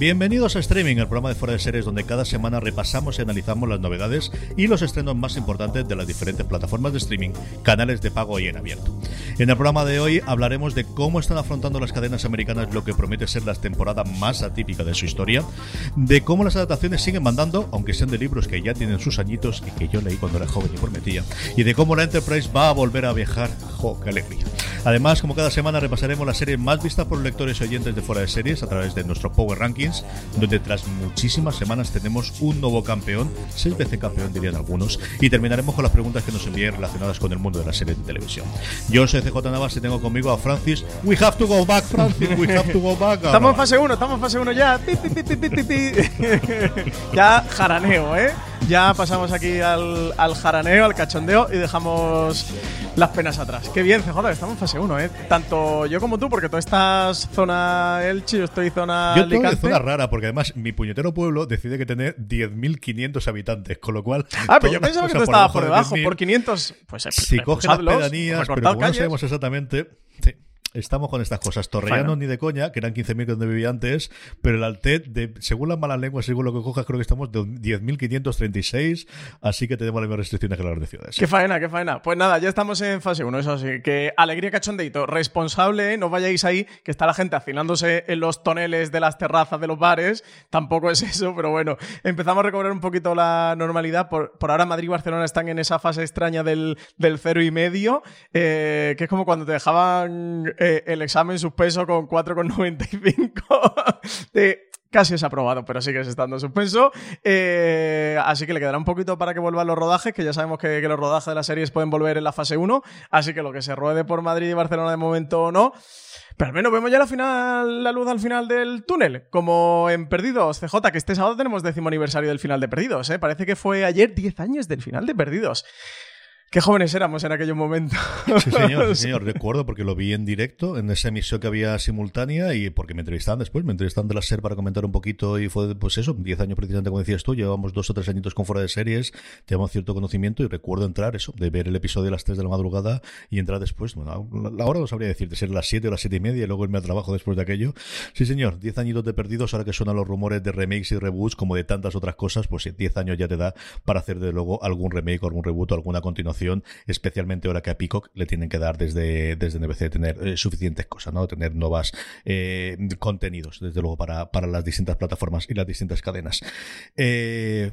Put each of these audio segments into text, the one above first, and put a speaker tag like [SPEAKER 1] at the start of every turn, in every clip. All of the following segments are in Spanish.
[SPEAKER 1] Bienvenidos a Streaming, el programa de fuera de series donde cada semana repasamos y analizamos las novedades y los estrenos más importantes de las diferentes plataformas de streaming, canales de pago y en abierto. En el programa de hoy hablaremos de cómo están afrontando las cadenas americanas lo que promete ser la temporada más atípica de su historia, de cómo las adaptaciones siguen mandando, aunque sean de libros que ya tienen sus añitos y que yo leí cuando era joven y prometía, y de cómo la Enterprise va a volver a viajar. ¡Jo, qué! Además, como cada semana repasaremos la serie más vista por lectores y oyentes de fuera de series a través de nuestro Power Rankings, donde tras muchísimas semanas tenemos un nuevo campeón, seis veces campeón dirían algunos, y terminaremos con las preguntas que nos envíen relacionadas con el mundo de la serie de televisión. Yo soy CJ Navas y tengo conmigo a Francis. We have to go back, Francis, we have to go back.
[SPEAKER 2] Estamos en fase 1, estamos en fase 1 ya. ya jaraneo, ¿eh? Ya pasamos aquí al, al jaraneo, al cachondeo y dejamos las penas atrás. Qué bien, CJ, estamos en fase 1, ¿eh? Tanto yo como tú, porque tú estás zona Elche, yo estoy zona
[SPEAKER 1] Yo estoy en zona rara, porque además mi puñetero pueblo decide que tiene 10.500 habitantes, con lo cual...
[SPEAKER 2] Ah, pero yo pensaba que tú estabas por debajo, por 500, pues...
[SPEAKER 1] Si coges las pedanías, pero como no sabemos exactamente... Sí. Estamos con estas cosas. Torrellano ni de coña, que eran 15.000 donde vivía antes, pero el Altet, de, según las malas lenguas, según lo que cojas, creo que estamos de 10.536, así que tenemos las mismas restricciones que las de ciudades.
[SPEAKER 2] Qué faena, qué faena. Pues nada, ya estamos en fase 1, eso sí. Que alegría cachondeito. Responsable, no vayáis ahí, que está la gente afilándose en los toneles de las terrazas de los bares. Tampoco es eso, pero bueno, empezamos a recobrar un poquito la normalidad. Por, ahora Madrid y Barcelona están en esa fase extraña del, del cero y medio, eh, que es como cuando te dejaban eh, el examen suspenso con 4,95 de casi es aprobado, pero sigues estando suspenso. Eh, así que le quedará un poquito para que vuelvan los rodajes, que ya sabemos que, los rodajes de las series pueden volver en la fase 1. Así que lo que se ruede por Madrid y Barcelona de momento no. Pero al menos vemos ya la, final, la luz al final del túnel, como en Perdidos, CJ, que este sábado tenemos décimo aniversario del final de Perdidos. ¿eh? Parece que fue ayer 10 años del final de Perdidos. Qué jóvenes éramos en aquel momento.
[SPEAKER 1] Sí, señor, sí, señor. Recuerdo porque lo vi en directo, en esa emisión que había simultánea y porque me entrevistaban después, me entrevistaban de la SER para comentar un poquito y fue, pues eso, 10 años precisamente, como decías tú, llevamos dos o tres añitos con fuera de series, teníamos cierto conocimiento y recuerdo entrar eso, de ver el episodio a las 3 de la madrugada y entrar después, bueno, la hora no sabría decir, de ser las 7 o las 7 y media y luego irme a trabajo después de aquello. Sí, señor, 10 añitos de perdidos, ahora que suenan los rumores de remakes y reboots, como de tantas otras cosas, pues 10 años ya te da para hacer de luego algún remake o algún reboot o alguna continuación, especial especialmente ahora que a Peacock le tienen que dar desde, desde NBC tener eh, suficientes cosas, ¿no? Tener nuevas eh, contenidos, desde luego, para, para las distintas plataformas y las distintas cadenas. Eh,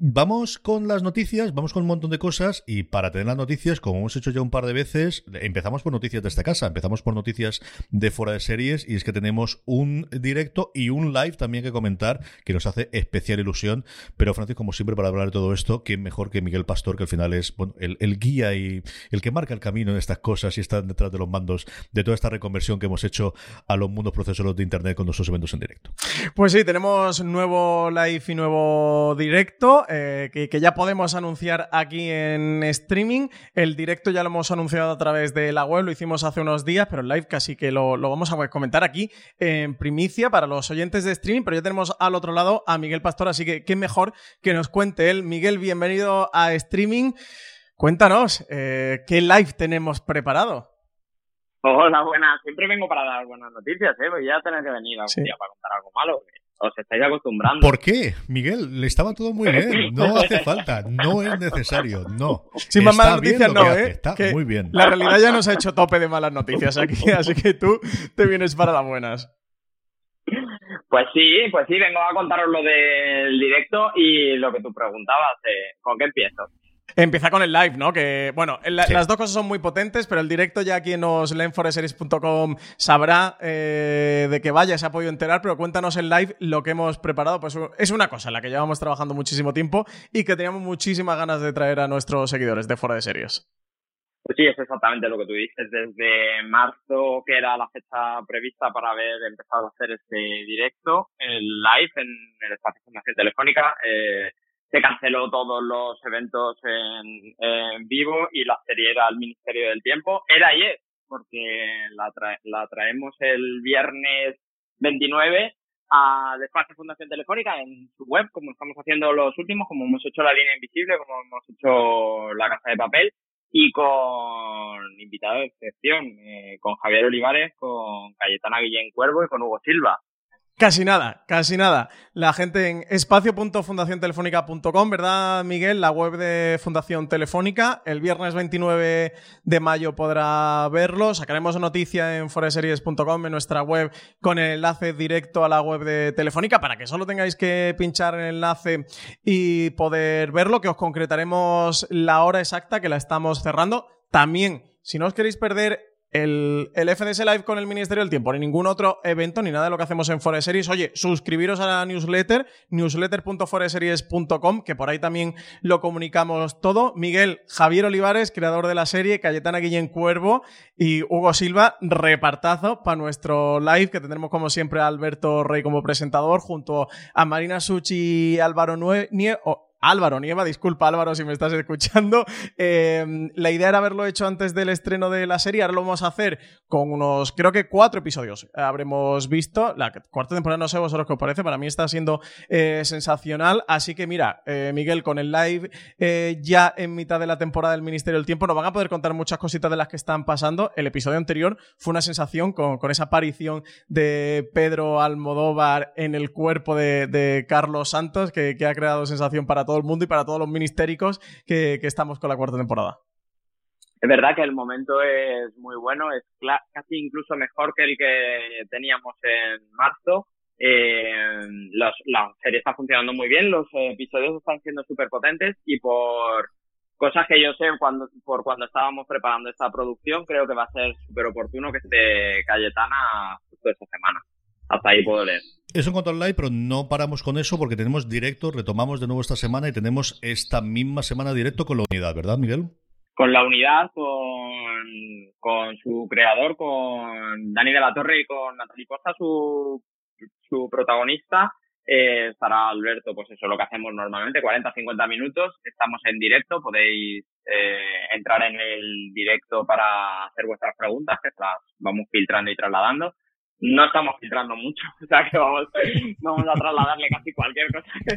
[SPEAKER 1] Vamos con las noticias, vamos con un montón de cosas y para tener las noticias, como hemos hecho ya un par de veces, empezamos por noticias de esta casa, empezamos por noticias de fuera de series y es que tenemos un directo y un live también que comentar que nos hace especial ilusión. Pero Francisco, como siempre, para hablar de todo esto, ¿quién mejor que Miguel Pastor, que al final es bueno, el, guía y el que marca el camino en estas cosas y está detrás de los mandos de toda esta reconversión que hemos hecho a los mundos procesos de Internet con nuestros eventos en directo?
[SPEAKER 2] Pues sí, tenemos nuevo live y nuevo directo. Eh, que, ya podemos anunciar aquí en streaming. El directo ya lo hemos anunciado a través de la web, lo hicimos hace unos días, pero el live casi que lo, vamos a comentar aquí en primicia para los oyentes de streaming. Pero ya tenemos al otro lado a Miguel Pastor, así que qué mejor que nos cuente él. Miguel, bienvenido a streaming. Cuéntanos, eh, ¿qué live tenemos preparado?
[SPEAKER 3] Hola, buenas. Siempre vengo para dar buenas noticias, ¿eh? Voy a tener que venir algún día para contar algo malo os estáis acostumbrando.
[SPEAKER 1] ¿Por qué? Miguel, le estaba todo muy bien. No hace falta, no es necesario, no.
[SPEAKER 2] Sin más malas noticias, no, ¿eh?
[SPEAKER 1] Está muy bien.
[SPEAKER 2] La realidad ya nos ha hecho tope de malas noticias aquí, así que tú te vienes para las buenas.
[SPEAKER 3] Pues sí, pues sí, vengo a contaros lo del directo y lo que tú preguntabas, eh, ¿con qué empiezo?
[SPEAKER 2] Empieza con el live, ¿no? Que, bueno, las dos cosas son muy potentes, pero el directo ya quien nos leen foreseries.com sabrá eh, de que vaya, se ha podido enterar, pero cuéntanos el live lo que hemos preparado. Pues es una cosa en la que llevamos trabajando muchísimo tiempo y que teníamos muchísimas ganas de traer a nuestros seguidores de Fora de Series.
[SPEAKER 3] Pues sí, es exactamente lo que tú dices. Desde marzo, que era la fecha prevista para haber empezado a hacer este directo, el live en el espacio de Fundación Telefónica, eh, se canceló todos los eventos en, en, vivo y la serie era al Ministerio del Tiempo. Era ayer, porque la, la traemos el viernes 29, a Despacho Fundación Telefónica en su web, como estamos haciendo los últimos, como hemos hecho la línea invisible, como hemos hecho la casa de papel, y con invitados de excepción, eh, con Javier Olivares, con Cayetana Guillén Cuervo y con Hugo Silva.
[SPEAKER 2] Casi nada, casi nada. La gente en espacio.fundaciontelefónica.com, ¿verdad, Miguel? La web de Fundación Telefónica. El viernes 29 de mayo podrá verlo. Sacaremos noticia en foreseries.com, en nuestra web, con el enlace directo a la web de Telefónica, para que solo tengáis que pinchar el enlace y poder verlo, que os concretaremos la hora exacta que la estamos cerrando. También, si no os queréis perder el, el, FDS Live con el Ministerio del Tiempo, ni ningún otro evento, ni nada de lo que hacemos en Foreseries. Oye, suscribiros a la newsletter, newsletter.foreseries.com, que por ahí también lo comunicamos todo. Miguel, Javier Olivares, creador de la serie, Cayetana Guillén Cuervo y Hugo Silva, repartazo para nuestro live, que tendremos como siempre a Alberto Rey como presentador, junto a Marina Suchi y Álvaro Nue Álvaro Nieva, disculpa Álvaro si me estás escuchando. Em, la idea era haberlo hecho antes del estreno de la serie, ahora lo vamos a hacer con unos, creo que cuatro episodios. Habremos visto, la cuarta temporada no sé vosotros qué os parece, para mí está siendo eh, sensacional. Así que mira, eh, Miguel, con el live eh, ya en mitad de la temporada del Ministerio del Tiempo, nos van a poder contar muchas cositas de las que están pasando. El episodio anterior fue una sensación con, esa aparición de Pedro Almodóvar en el cuerpo de, Carlos Santos, que, que ha creado sensación para todo el mundo y para todos los ministéricos que, estamos con la cuarta temporada.
[SPEAKER 3] Es verdad que el momento es muy bueno, es casi incluso mejor que el que teníamos en marzo. Eh, la serie está funcionando muy bien, los episodios están siendo súper potentes y por cosas que yo sé cuando, por cuando estábamos preparando esta producción, creo que va a ser súper oportuno que esté Cayetana justo esta semana. Hasta ahí puedo leer.
[SPEAKER 1] Eso en cuanto al live, pero no paramos con eso porque tenemos directo, retomamos de nuevo esta semana y tenemos esta misma semana directo con la unidad, ¿verdad, Miguel?
[SPEAKER 3] Con la unidad, con, con su creador, con Dani de la Torre y con Natalie Costa, su, su protagonista. Eh, estará Alberto, pues eso es lo que hacemos normalmente, 40-50 minutos. Estamos en directo, podéis eh, entrar en el directo para hacer vuestras preguntas, que las vamos filtrando y trasladando no estamos filtrando mucho, o sea que vamos, vamos a trasladarle casi cualquier cosa que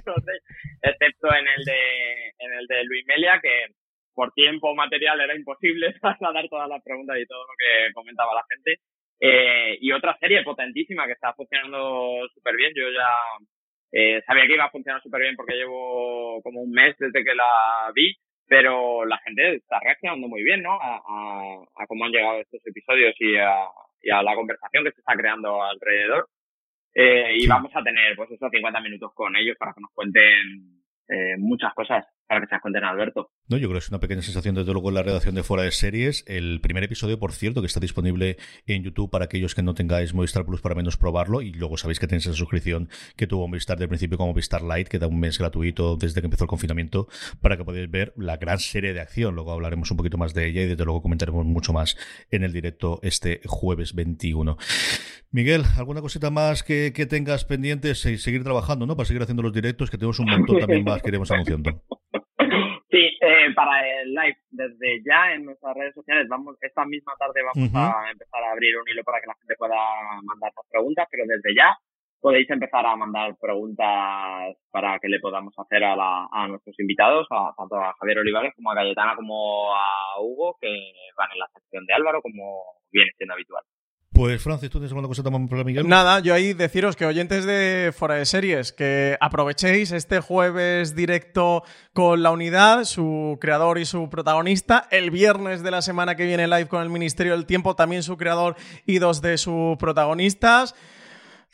[SPEAKER 3] excepto en el de en el de Luis Melia, que por tiempo material era imposible trasladar todas las preguntas y todo lo que comentaba la gente. Eh, y otra serie potentísima que está funcionando súper bien. Yo ya eh, sabía que iba a funcionar súper bien porque llevo como un mes desde que la vi, pero la gente está reaccionando muy bien, ¿no? A, a, a cómo han llegado estos episodios y a, y a la conversación que se está creando alrededor. Eh, y vamos a tener, pues, esos 50 minutos con ellos para que nos cuenten eh, muchas cosas para que se las cuenten a Alberto.
[SPEAKER 1] No, yo creo que es una pequeña sensación desde luego en la redacción de Fuera de Series. El primer episodio, por cierto, que está disponible en YouTube para aquellos que no tengáis Movistar Plus para menos probarlo. Y luego sabéis que tenéis esa suscripción que tuvo Movistar del principio como Movistar Lite, que da un mes gratuito desde que empezó el confinamiento, para que podáis ver la gran serie de acción. Luego hablaremos un poquito más de ella y desde luego comentaremos mucho más en el directo este jueves 21. Miguel, ¿alguna cosita más que, que tengas pendientes y seguir trabajando, ¿no? Para seguir haciendo los directos, que tenemos un montón también más que iremos anunciando.
[SPEAKER 3] Eh, para el live, desde ya en nuestras redes sociales, vamos esta misma tarde vamos a empezar a abrir un hilo para que la gente pueda mandar sus preguntas, pero desde ya podéis empezar a mandar preguntas para que le podamos hacer a, la, a nuestros invitados, a, tanto a Javier Olivares como a Cayetana como a Hugo, que van en la sección de Álvaro, como viene siendo habitual.
[SPEAKER 1] Pues Francis, ¿tú tienes alguna cosa más para Miguel?
[SPEAKER 2] Nada, yo ahí deciros que oyentes de Fora de Series, que aprovechéis este jueves directo con la unidad, su creador y su protagonista. El viernes de la semana que viene live con el Ministerio del Tiempo, también su creador y dos de sus protagonistas.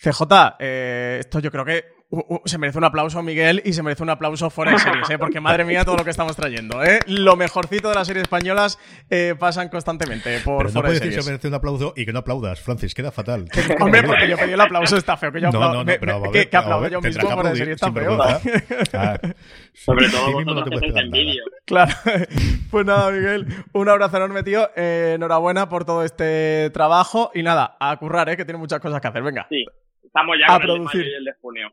[SPEAKER 2] CJ, eh, esto yo creo que se merece un aplauso Miguel y se merece un aplauso fuera de series, ¿eh? porque madre mía todo lo que estamos trayendo. ¿eh? Lo mejorcito de las series españolas eh, pasan constantemente por
[SPEAKER 1] Pero no puedes decir se merece un aplauso y que no aplaudas, Francis, queda fatal.
[SPEAKER 2] Hombre, porque yo pedí el aplauso, está feo. Que yo no, no, no, pero ver, que, aplaudo yo mismo fuera de series, está feo.
[SPEAKER 3] Ah, Sobre todo vosotros no te en vídeo.
[SPEAKER 2] Claro. Pues nada, Miguel, un abrazo enorme, tío. Eh, enhorabuena por todo este trabajo y nada, a currar, ¿eh? que tiene muchas cosas que hacer. Venga.
[SPEAKER 3] Sí, estamos ya a con producir. el, el de junio.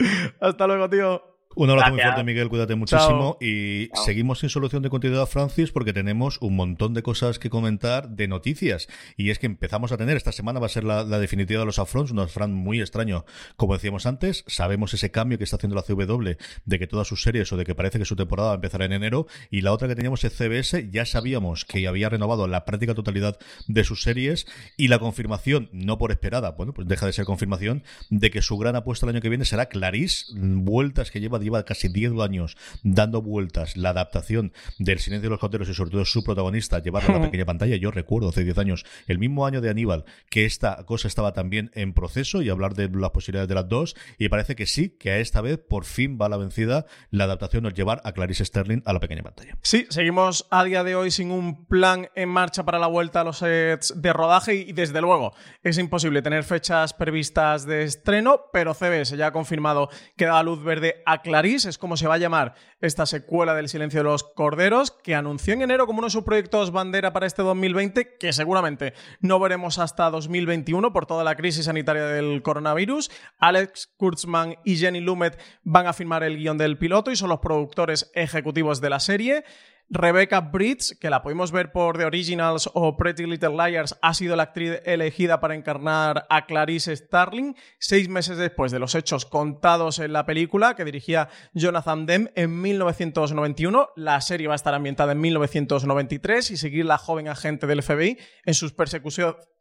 [SPEAKER 2] Hasta luego, tío.
[SPEAKER 1] Un abrazo muy fuerte, Miguel. Cuídate muchísimo. Y seguimos sin solución de continuidad, Francis, porque tenemos un montón de cosas que comentar de noticias. Y es que empezamos a tener, esta semana va a ser la, definitiva de los Afrons, un Afront muy extraño, como decíamos antes. Sabemos ese cambio que está haciendo la CW de que todas sus series o de que parece que su temporada va a empezar en enero. Y la otra que teníamos es CBS, ya sabíamos que había renovado la práctica totalidad de sus series. Y la confirmación, no por esperada, bueno, pues deja de ser confirmación, de que su gran apuesta el año que viene será Clarice, vueltas que lleva lleva casi 10 años dando vueltas la adaptación del Silencio de los Coteros y sobre todo su protagonista llevarlo a la pequeña pantalla. Yo recuerdo hace 10 años, el mismo año de Aníbal, que esta cosa estaba también en proceso y hablar de las posibilidades de las dos y parece que sí, que a esta vez por fin va la vencida la adaptación al llevar a Clarice Sterling a la pequeña pantalla.
[SPEAKER 2] Sí, seguimos a día de hoy sin un plan en marcha para la vuelta a los sets de rodaje y desde luego es imposible tener fechas previstas de estreno, pero CBS ya ha confirmado que da luz verde a Clarice, es como se va a llamar esta secuela del Silencio de los Corderos, que anunció en enero como uno de sus proyectos bandera para este 2020, que seguramente no veremos hasta 2021 por toda la crisis sanitaria del coronavirus. Alex Kurtzman y Jenny Lumet van a firmar el guion del piloto y son los productores ejecutivos de la serie. Rebecca Bridge, que la pudimos ver por The Originals o Pretty Little Liars, ha sido la actriz elegida para encarnar a Clarice Starling seis meses después de los hechos contados en la película que dirigía Jonathan Demme en 1991. La serie va a estar ambientada en 1993 y seguir la joven agente del FBI en sus,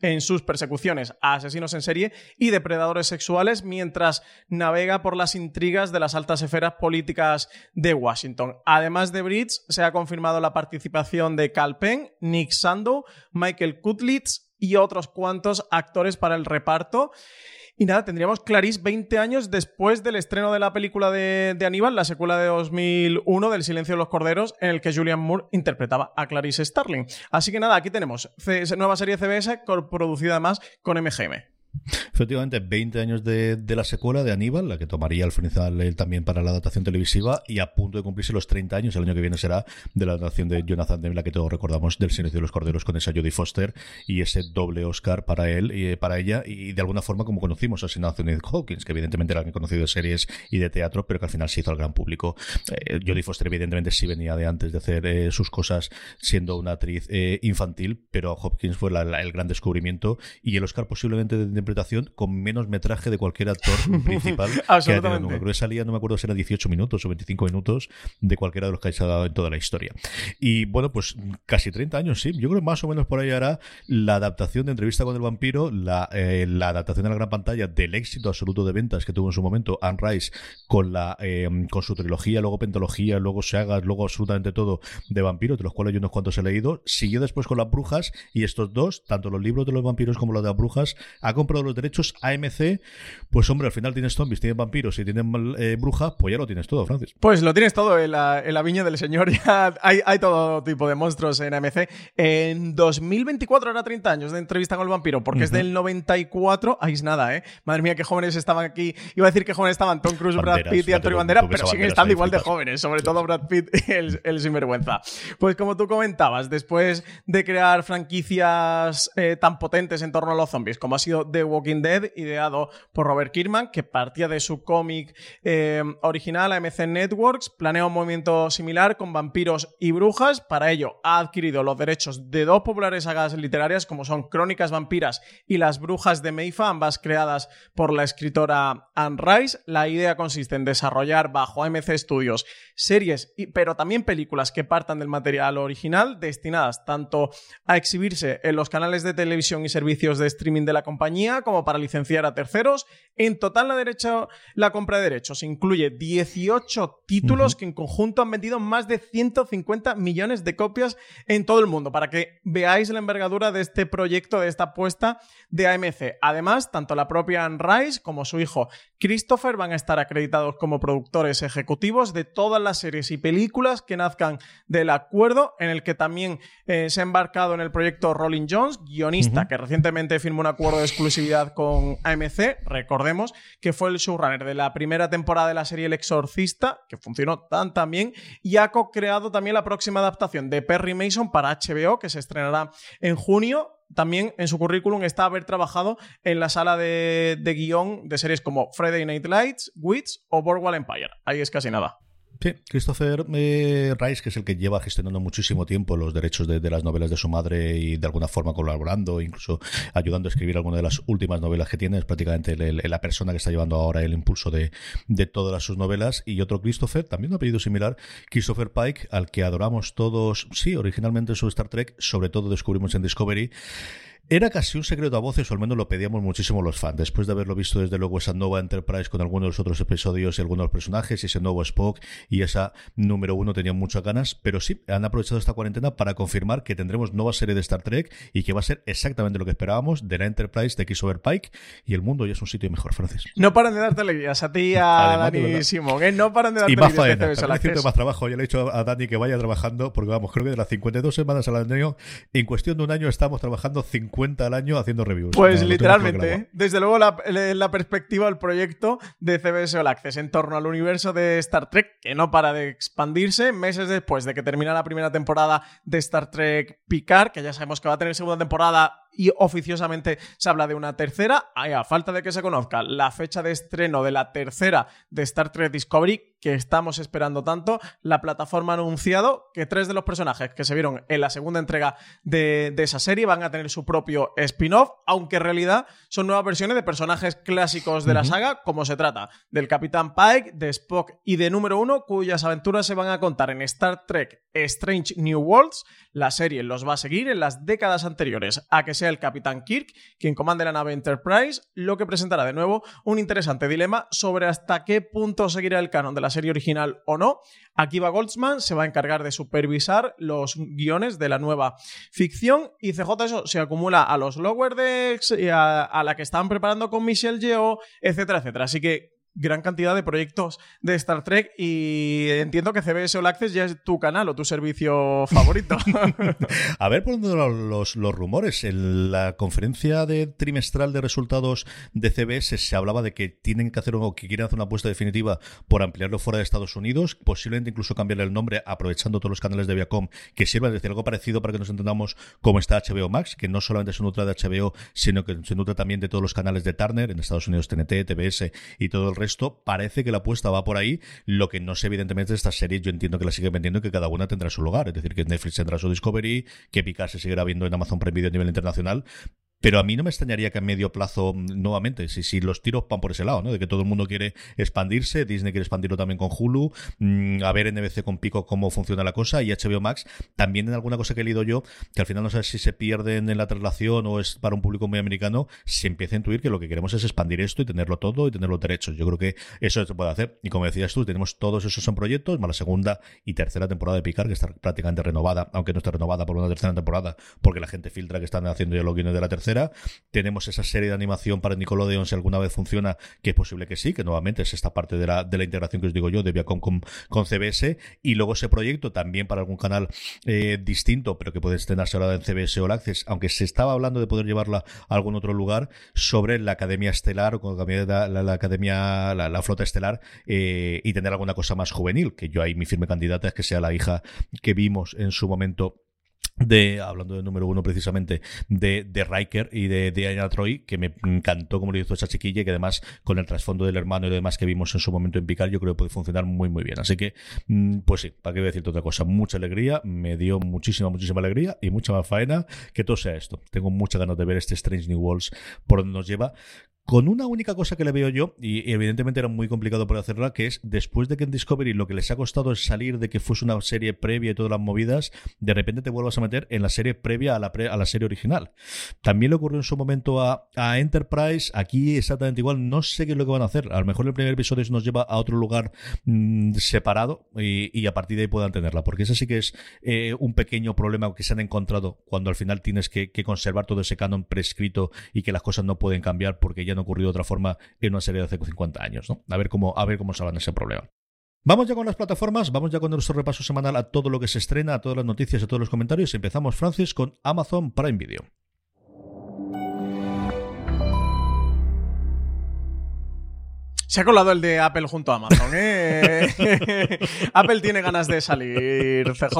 [SPEAKER 2] en sus persecuciones a asesinos en serie y depredadores sexuales mientras navega por las intrigas de las altas esferas políticas de Washington. Además de Bridge, se ha confirmado la participación de Cal Penn, Nick Sandow, Michael Kutlitz y otros cuantos actores para el reparto. Y nada, tendríamos Clarice 20 años después del estreno de la película de, Aníbal, la secuela de 2001 del Silencio de los Corderos, en el que Julian Moore interpretaba a Clarice Starling. Así que nada, aquí tenemos nueva serie CBS producida además con MGM.
[SPEAKER 1] Efectivamente, 20 años de, la secuela de Aníbal, la que tomaría al final él también para la adaptación televisiva, y a punto de cumplirse los 30 años, el año que viene será de la adaptación de Jonathan Demme, la que todos recordamos del Silencio de los Corderos con esa Jodie Foster y ese doble Oscar para él y para ella, y de alguna forma como conocimos a Anthony Hawkins, que evidentemente era alguien conocido de series y de teatro, pero que al final se hizo al gran público. Eh, Jodie Foster evidentemente sí venía de antes de hacer eh, sus cosas siendo una actriz eh, infantil, pero Hopkins fue el gran descubrimiento y el Oscar posiblemente de interpretación con menos metraje de cualquier actor principal que haya tenido Creo que salía, no me acuerdo si era 18 minutos o 25 minutos de cualquiera de los que haya dado en toda la historia. Y bueno, pues casi 30 años, sí. Yo creo que más o menos por ahí hará la adaptación de Entrevista con el Vampiro, la, eh, la adaptación a la gran pantalla del éxito absoluto de ventas que tuvo en su momento Anne Rice con, la, eh, con su trilogía, luego pentología, luego sagas, luego absolutamente todo de vampiros, de los cuales yo unos cuantos he leído. Siguió después con las brujas y estos dos, tanto los libros de los vampiros como los de las brujas, ha comprado los derechos AMC, pues hombre, al final tienes zombies, tienes vampiros y tienes eh, brujas, pues ya lo tienes todo, Francis.
[SPEAKER 2] Pues lo tienes todo en la, en la viña del señor, ya hay, hay, todo tipo de monstruos en AMC. En 2024 era 30 años de entrevista con el vampiro, porque es del 94, ahí es nada, ¿eh? Madre mía, qué jóvenes estaban aquí. Iba a decir que jóvenes estaban Tom Cruise, Brad Pitt y Antonio Bandera, pero siguen estando igual de jóvenes, sobre todo Brad Pitt, el, el, sinvergüenza. Pues como tú comentabas, después de crear franquicias eh, tan potentes en torno a los zombies, como ha sido The Walking Dead ideado por Robert Kirkman, que partía de su cómic eh, original AMC Networks, planea un movimiento similar con vampiros y brujas. Para ello, ha adquirido los derechos de dos populares sagas literarias, como son Crónicas Vampiras y Las Brujas de Meifa, ambas creadas por la escritora Anne Rice. La idea consiste en desarrollar bajo AMC Studios series, pero también películas que partan del material original, destinadas tanto a exhibirse en los canales de televisión y servicios de streaming de la compañía, como para licenciar a terceros. En total, la, derecha, la compra de derechos incluye 18 títulos que en conjunto han vendido más de 150 millones de copias en todo el mundo, para que veáis la envergadura de este proyecto, de esta apuesta de AMC. Además, tanto la propia Anne Rice como su hijo Christopher van a estar acreditados como productores ejecutivos de todas las series y películas que nazcan del acuerdo, en el que también eh, se ha embarcado en el proyecto Rolling Jones, guionista que recientemente firmó un acuerdo de exclusividad con AMC. Recordemos que fue el showrunner de la primera temporada de la serie El Exorcista, que funcionó tan tan bien, y ha co-creado también la próxima adaptación de Perry Mason para HBO, que se estrenará en junio también en su currículum está haber trabajado en la sala de, de guion de series como Friday Night Lights, Wits o Boardwalk Empire. Ahí es casi nada.
[SPEAKER 1] Sí, Christopher eh, Rice, que es el que lleva gestionando muchísimo tiempo los derechos de, las novelas de su madre y de alguna forma colaborando, incluso ayudando a escribir alguna de las últimas novelas que tiene, es prácticamente la persona que está llevando ahora el impulso de, de todas sus novelas. Y otro Christopher, también un apellido similar, Christopher Pike, al que adoramos todos, sí, originalmente su Star Trek, sobre todo descubrimos en Discovery. Era casi un secreto a voces, o al menos lo pedíamos muchísimo los fans. Después de haberlo visto desde luego esa nueva Enterprise con algunos de los otros episodios y algunos personajes, y ese nuevo Spock y esa número uno tenían muchas ganas. Pero sí, han aprovechado esta cuarentena para confirmar que tendremos nueva serie de Star Trek y que va a ser exactamente lo que esperábamos de la Enterprise de X-Over Pike. Y el mundo ya es un sitio mejor, Francis.
[SPEAKER 2] No paran de darte alegrías a ti, a Dani Simón, ¿eh? No paran de darte
[SPEAKER 1] y más faena, más trabajo. Ya le he dicho a Dani que vaya trabajando, porque vamos, creo que de las 52 semanas al año, en cuestión de un año estamos trabajando 50 al año haciendo reviews.
[SPEAKER 2] Pues literalmente, ¿eh? desde luego la, perspectiva del proyecto de CBS All Access en torno al universo de Star Trek, que no para de expandirse, meses después de que termina la primera temporada de Star Trek Picard, que ya sabemos que va a tener segunda temporada y oficiosamente se habla de una tercera. a falta de que se conozca la fecha de estreno de la tercera de Star Trek Discovery, que estamos esperando tanto, la plataforma ha anunciado que tres de los personajes que se vieron en la segunda entrega de, esa serie van a tener su propio spin-off, aunque en realidad son nuevas versiones de personajes clásicos de la saga, como se trata del Capitán Pike, de Spock y de Número Uno, cuyas aventuras se van a contar en Star Trek Strange New Worlds. La serie los va a seguir en las décadas anteriores a que sea el Capitán Kirk quien comande la nave Enterprise, lo que presentará de nuevo un interesante dilema sobre hasta qué punto seguirá el canon de la serie original o no. Akiva Goldsman se va a encargar de supervisar los guiones de la nueva ficción y CJ eso se acumula a los Lower Decks y a, a la que están preparando con Michelle Yeoh, etcétera, etcétera. Así que gran cantidad de proyectos de Star Trek y entiendo que CBS All Access ya es tu canal o tu servicio favorito.
[SPEAKER 1] a ver por dónde los, los rumores. En la conferencia de trimestral de resultados de CBS se hablaba de que tienen que hacer o que quieren hacer una apuesta definitiva por ampliarlo fuera de Estados Unidos, posiblemente incluso cambiarle el nombre aprovechando todos los canales de Viacom que sirvan de decir algo parecido para que nos entendamos cómo está HBO Max, que no solamente se nutre de HBO, sino que se nutre también de todos los canales de Turner, en Estados Unidos TNT, TBS y todo el resto, parece que la apuesta va por ahí. Lo que no sé, evidentemente, de estas series, yo entiendo que la siguen vendiendo y que cada una tendrá su lugar. Es decir, que Netflix tendrá su Discovery, que Picard se seguirá viendo en Amazon Prime Video a nivel internacional, pero a mí no me extrañaría que a medio plazo, mm, nuevamente, si, si los tiros van por ese lado, ¿no? De que todo el mundo quiere expandirse, Disney quiere expandirlo también con Hulu, mm, a ver NBC con Pico cómo funciona la cosa, y HBO Max, también en alguna cosa que he leído yo, que al final no sé si se pierden en la traslación o es para un público muy americano, se empieza a intuir que lo que queremos es expandir esto y tenerlo todo y tener los derechos. Yo creo que eso se puede hacer. Y como decías tú, tenemos todos esos en proyectos, más la segunda y tercera temporada de Picard, que está prácticamente renovada, aunque no está renovada por una tercera temporada, porque la gente filtra que están haciendo ya login de la tercera tenemos esa serie de animación para Nickelodeon, si alguna vez funciona, que es posible que sí, que nuevamente es esta parte de la, de la integración que os digo yo, de Viacom con, con CBS. Y luego ese proyecto también para algún canal eh, distinto, pero que puede estrenarse ahora en CBS o Access, aunque se estaba hablando de poder llevarla a algún otro lugar, sobre la Academia Estelar o con la, la, Academia, la, Flota Estelar, eh, y tener alguna cosa más juvenil, que yo ahí mi firme candidata es que sea la hija que vimos en su momento de, hablando de número uno precisamente, de, de Riker y de, de Troy, que me encantó como lo hizo esa chiquilla que además con el trasfondo del hermano y demás que vimos en su momento en Picar, yo creo que puede funcionar muy muy bien. Así que, mm, pues sí, para qué voy decirte otra cosa, mucha alegría, me dio muchísima, muchísima alegría y mucha más faena que todo sea esto. Tengo muchas ganas de ver este Strange New Worlds por donde nos lleva con una única cosa que le veo yo, y evidentemente era muy complicado por hacerla, que es después de que en Discovery lo que les ha costado es salir de que fuese una serie previa y todas las movidas, de repente te vuelvas a meter en la serie previa a la, serie original. También le ocurrió en su momento a, Enterprise, aquí exactamente igual, no sé qué es lo que van a hacer. A lo mejor el primer episodio nos lleva a otro lugar mm, separado y, a partir de ahí puedan tenerla, porque ese sí que es eh, un pequeño problema que se han encontrado cuando al final tienes que, que conservar todo ese canon prescrito y que las cosas no pueden cambiar porque ya no ocurrido de otra forma en una serie de hace 50 años, ¿no? A ver cómo, a ver cómo salvan ese problema. Vamos ya con las plataformas, vamos ya con nuestro repaso semanal a todo lo que se estrena, a todas las noticias, a todos los comentarios. Empezamos, Francis, con Amazon Prime Video.
[SPEAKER 2] Se ha colado el de Apple junto a Amazon, ¿eh? Apple tiene ganas de salir, CJ.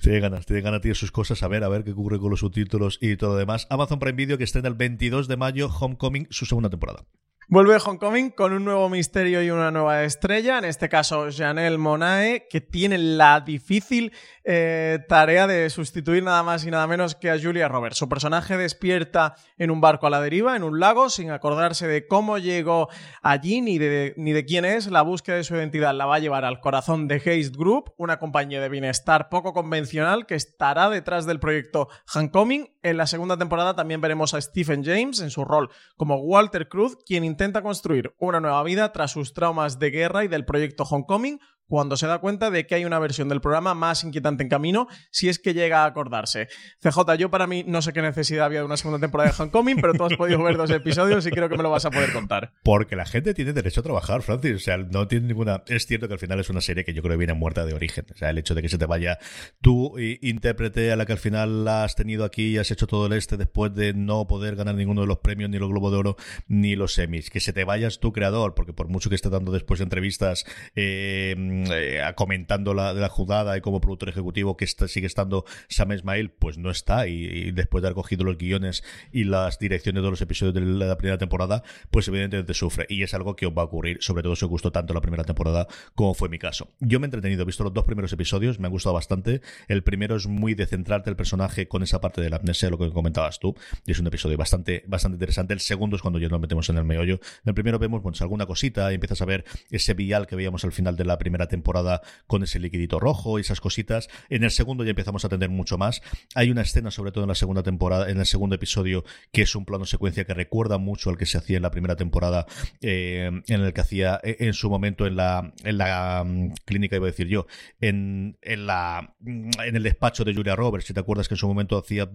[SPEAKER 1] Tiene ganas, tiene ganas, tiene sus cosas. A ver, a ver qué ocurre con los subtítulos y todo lo demás. Amazon Prime Video que está en el 22 de mayo, Homecoming, su segunda temporada.
[SPEAKER 2] Vuelve Homecoming con un nuevo misterio y una nueva estrella, en este caso Janelle Monae, que tiene la difícil eh, tarea de sustituir nada más y nada menos que a Julia Roberts. Su personaje despierta en un barco a la deriva, en un lago, sin acordarse de cómo llegó allí ni de, ni de quién es. La búsqueda de su identidad la va a llevar al corazón de Haste Group, una compañía de bienestar poco convencional que estará detrás del proyecto Homecoming. En la segunda temporada también veremos a Stephen James en su rol como Walter Cruz, quien intenta construir una nueva vida tras sus traumas de guerra y del proyecto Homecoming, cuando se da cuenta de que hay una versión del programa más inquietante en camino, si es que llega a acordarse. CJ, yo para mí no sé qué necesidad había de una segunda temporada de Homecoming, pero tú has podido ver dos episodios y creo que me lo vas a poder contar.
[SPEAKER 1] Porque la gente tiene derecho a trabajar, Francis. O sea, no tiene ninguna. Es cierto que al final es una serie que yo creo que viene muerta de origen. O sea, el hecho de que se te vaya tú, intérprete a la que al final has tenido aquí y has hecho todo el este después de no poder ganar ninguno de los premios, ni los Globo de Oro, ni los semis. Que se te vayas tu creador, porque por mucho que esté dando después entrevistas, eh, eh, comentando la, la jugada y como productor ejecutivo que sigue estando Sam Ismail, pues no está. Y, después de haber cogido los guiones y las direcciones de los episodios de la primera temporada, pues evidentemente sufre. Y es algo que os va a ocurrir, sobre todo si os gustó tanto la primera temporada como fue mi caso. Yo me he entretenido, he visto los dos primeros episodios, me ha gustado bastante. El primero es muy de centrarte el personaje con esa parte de la amnesia, lo que comentabas tú. Y es un episodio bastante, bastante interesante. El segundo es cuando ya nos metemos en el meollo. En el primero vemos bueno, alguna cosita y empiezas a ver ese vial que veíamos al final de la primera temporada con ese liquidito rojo y esas cositas. En el segundo ya empezamos a atender mucho más. Hay una escena, sobre todo en la segunda temporada, en el segundo episodio, que es un plano secuencia que recuerda mucho al que se hacía en la primera temporada, eh, en el que hacía eh, en su momento en la, en la mm, clínica, iba a decir yo, en, en, la, mm, en el despacho de Julia Roberts. Si te acuerdas que en su momento hacía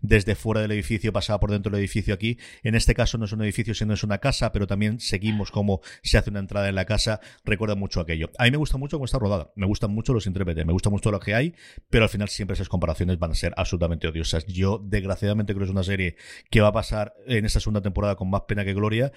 [SPEAKER 1] desde fuera del edificio, pasaba por dentro del edificio aquí. En este caso no es un edificio, sino es una casa, pero también seguimos cómo se hace una entrada en la casa. Recuerda mucho aquello. A mí me gusta mucho cómo está rodada. Me gustan mucho los intérpretes, me gusta mucho lo que hay, pero al final siempre esas comparaciones van a ser absolutamente odiosas. Yo, desgraciadamente, creo que es una serie que va a pasar en esta segunda temporada con más pena que gloria,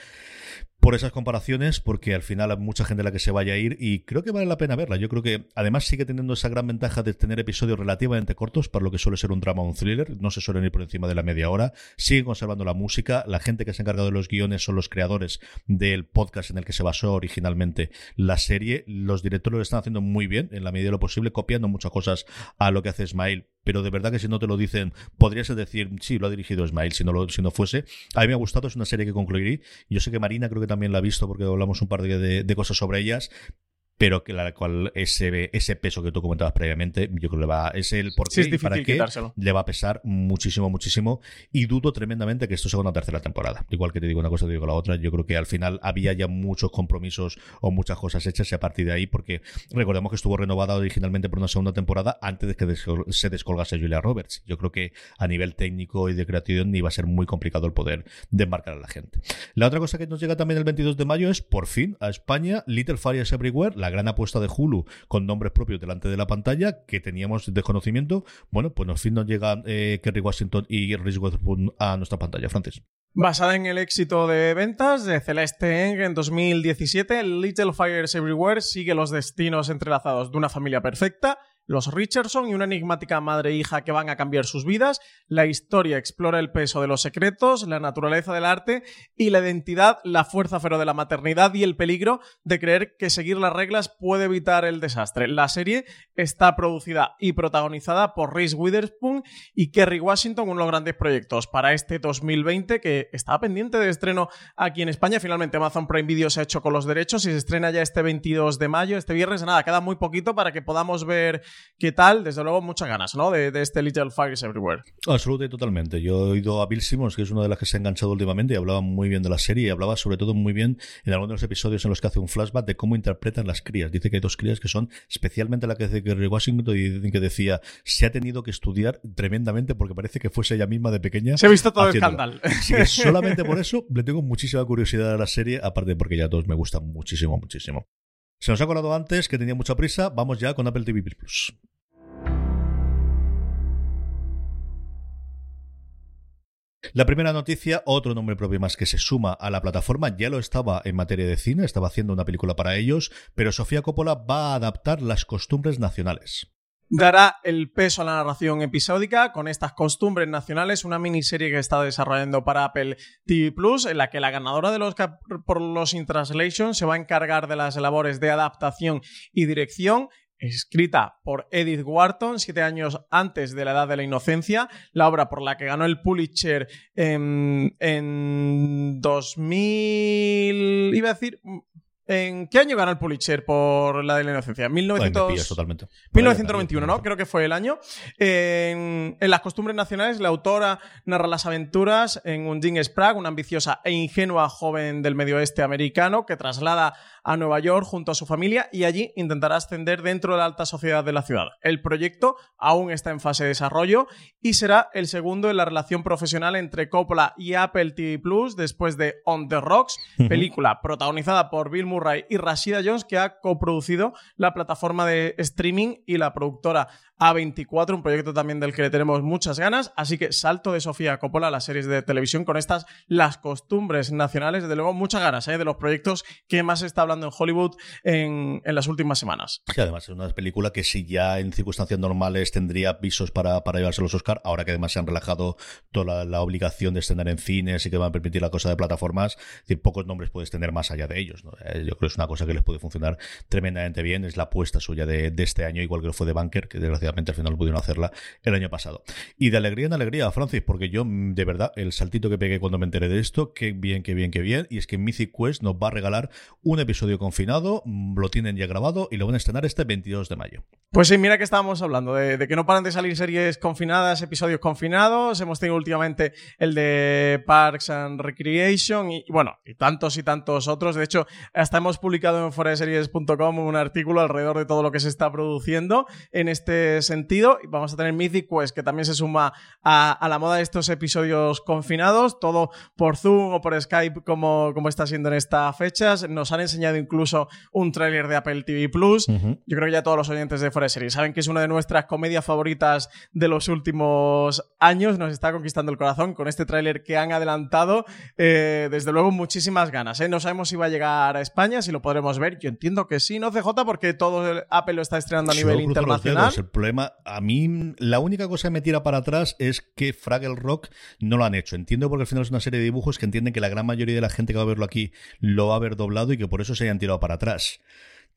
[SPEAKER 1] por esas comparaciones, porque al final hay mucha gente la que se vaya a ir y creo que vale la pena verla. Yo creo que además sigue teniendo esa gran ventaja de tener episodios relativamente cortos para lo que suele ser un drama o un thriller. No se suelen ir por encima de la media hora. Sigue conservando la música. La gente que se ha encargado de los guiones son los creadores del podcast en el que se basó originalmente la serie. Los directores lo están haciendo muy bien, en la medida de lo posible, copiando muchas cosas a lo que hace Smile pero de verdad que si no te lo dicen, podrías decir, sí, lo ha dirigido Smile, si no, lo, si no fuese. A mí me ha gustado, es una serie que concluiría. Yo sé que Marina creo que también la ha visto porque hablamos un par de cosas sobre ellas, pero que la cual ese, ese peso que tú comentabas previamente, yo creo que le va, es el por qué para qué le va a pesar muchísimo, muchísimo, y dudo tremendamente que esto sea una tercera temporada. Igual que te digo una cosa, te digo la otra, yo creo que al final había ya muchos compromisos o muchas cosas hechas y a partir de ahí, porque recordemos que estuvo renovada originalmente por una segunda temporada antes de que se descolgase Julia Roberts. Yo creo que a nivel técnico y de creación iba a ser muy complicado el poder desmarcar a la gente. La otra cosa que nos llega también el 22 de mayo es, por fin, a España, Little Fires Everywhere, la gran apuesta de Hulu con nombres propios delante de la pantalla que teníamos desconocimiento. Bueno, pues al fin nos llega eh, Kerry Washington y Reese Witherspoon a nuestra pantalla, Francis.
[SPEAKER 2] Basada en el éxito de ventas de Celeste Eng en 2017, Little Fires Everywhere sigue los destinos entrelazados de una familia perfecta los Richardson y una enigmática madre e hija que van a cambiar sus vidas. La historia explora el peso de los secretos, la naturaleza del arte y la identidad, la fuerza feroz de la maternidad y el peligro de creer que seguir las reglas puede evitar el desastre. La serie está producida y protagonizada por Reese Witherspoon y Kerry Washington, uno de los grandes proyectos para este 2020 que estaba pendiente de estreno aquí en España. Finalmente Amazon Prime Video se ha hecho con los derechos y se estrena ya este 22 de mayo, este viernes. Nada, queda muy poquito para que podamos ver ¿Qué tal? Desde luego, muchas ganas, ¿no? De, este Little Fires Everywhere.
[SPEAKER 1] Absolutamente y totalmente. Yo he oído a Bill Simmons, que es una de las que se ha enganchado últimamente, y hablaba muy bien de la serie, y hablaba sobre todo muy bien en algunos de los episodios en los que hace un flashback de cómo interpretan las crías. Dice que hay dos crías que son especialmente la que hace Kerry Washington, y que decía, se ha tenido que estudiar tremendamente porque parece que fuese ella misma de pequeña.
[SPEAKER 2] Se ha visto todo el escándalo.
[SPEAKER 1] Así que solamente por eso le tengo muchísima curiosidad a la serie, aparte porque ya todos me gustan muchísimo, muchísimo. Se nos ha colado antes, que tenía mucha prisa. Vamos ya con Apple TV Plus. La primera noticia, otro nombre propio más que se suma a la plataforma, ya lo estaba en materia de cine, estaba haciendo una película para ellos, pero Sofía Coppola va a adaptar las costumbres nacionales
[SPEAKER 2] dará el peso a la narración episódica con estas costumbres nacionales, una miniserie que está desarrollando para Apple TV Plus, en la que la ganadora de los por los In Translation se va a encargar de las labores de adaptación y dirección escrita por Edith Wharton siete años antes de la Edad de la Inocencia, la obra por la que ganó el Pulitzer en, en 2000, iba a decir, ¿En qué año ganó el Pulitzer por la de la inocencia? 1991, ¿no? Creo que fue el año. En, las costumbres nacionales, la autora narra las aventuras en un Jean Sprague, una ambiciosa e ingenua joven del medio oeste americano que traslada a Nueva York junto a su familia y allí intentará ascender dentro de la alta sociedad de la ciudad. El proyecto aún está en fase de desarrollo y será el segundo en la relación profesional entre Coppola y Apple TV Plus después de On the Rocks, película protagonizada por Bill Murray y Rashida Jones que ha coproducido la plataforma de streaming y la productora a24, un proyecto también del que le tenemos muchas ganas. Así que salto de Sofía Coppola a las series de televisión con estas las costumbres nacionales. Desde luego, muchas ganas ¿eh? de los proyectos que más está hablando en Hollywood en, las últimas semanas.
[SPEAKER 1] Y además es una película que si ya en circunstancias normales tendría visos para, para llevarse los Oscar, ahora que además se han relajado toda la, obligación de estrenar en cines y que van a permitir la cosa de plataformas, decir, pocos nombres puedes tener más allá de ellos. Eh, yo creo que es una cosa que les puede funcionar tremendamente bien. Es la apuesta suya de, de este año, igual que lo fue de Banker, que desgraciadamente al final pudieron hacerla el año pasado. Y de alegría en alegría, Francis, porque yo, mm, de verdad, el saltito que pegué cuando me enteré de esto, qué bien, qué bien, qué bien. Y es que Mythic Quest nos va a regalar un episodio confinado, mm, lo tienen ya grabado y lo van a estrenar este 22 de mayo.
[SPEAKER 2] Pues sí, mira que estábamos hablando de, que no paran de salir series confinadas, episodios confinados. Hemos tenido últimamente el de Parks and Recreation y, bueno, y tantos y tantos otros. De hecho, hasta hemos publicado en foreseries.com un artículo alrededor de todo lo que se está produciendo en este sentido. Vamos a tener Mythic Quest, que también se suma a, la moda de estos episodios confinados, todo por Zoom o por Skype, como, como está siendo en estas fechas. Nos han enseñado incluso un tráiler de Apple TV Plus. Yo creo que ya todos los oyentes de Forest Series saben que es una de nuestras comedias favoritas de los últimos años. Nos está conquistando el corazón con este tráiler que han adelantado. Eh, desde luego, muchísimas ganas. ¿eh? No sabemos si va a llegar a España, si lo podremos ver. Yo entiendo que sí, ¿no, CJ? Porque todo Apple lo está estrenando a nivel internacional.
[SPEAKER 1] El problema a mí la única cosa que me tira para atrás es que Fraggle Rock no lo han hecho. Entiendo porque al final es una serie de dibujos que entienden que la gran mayoría de la gente que va a verlo aquí lo va a haber doblado y que por eso se hayan tirado para atrás.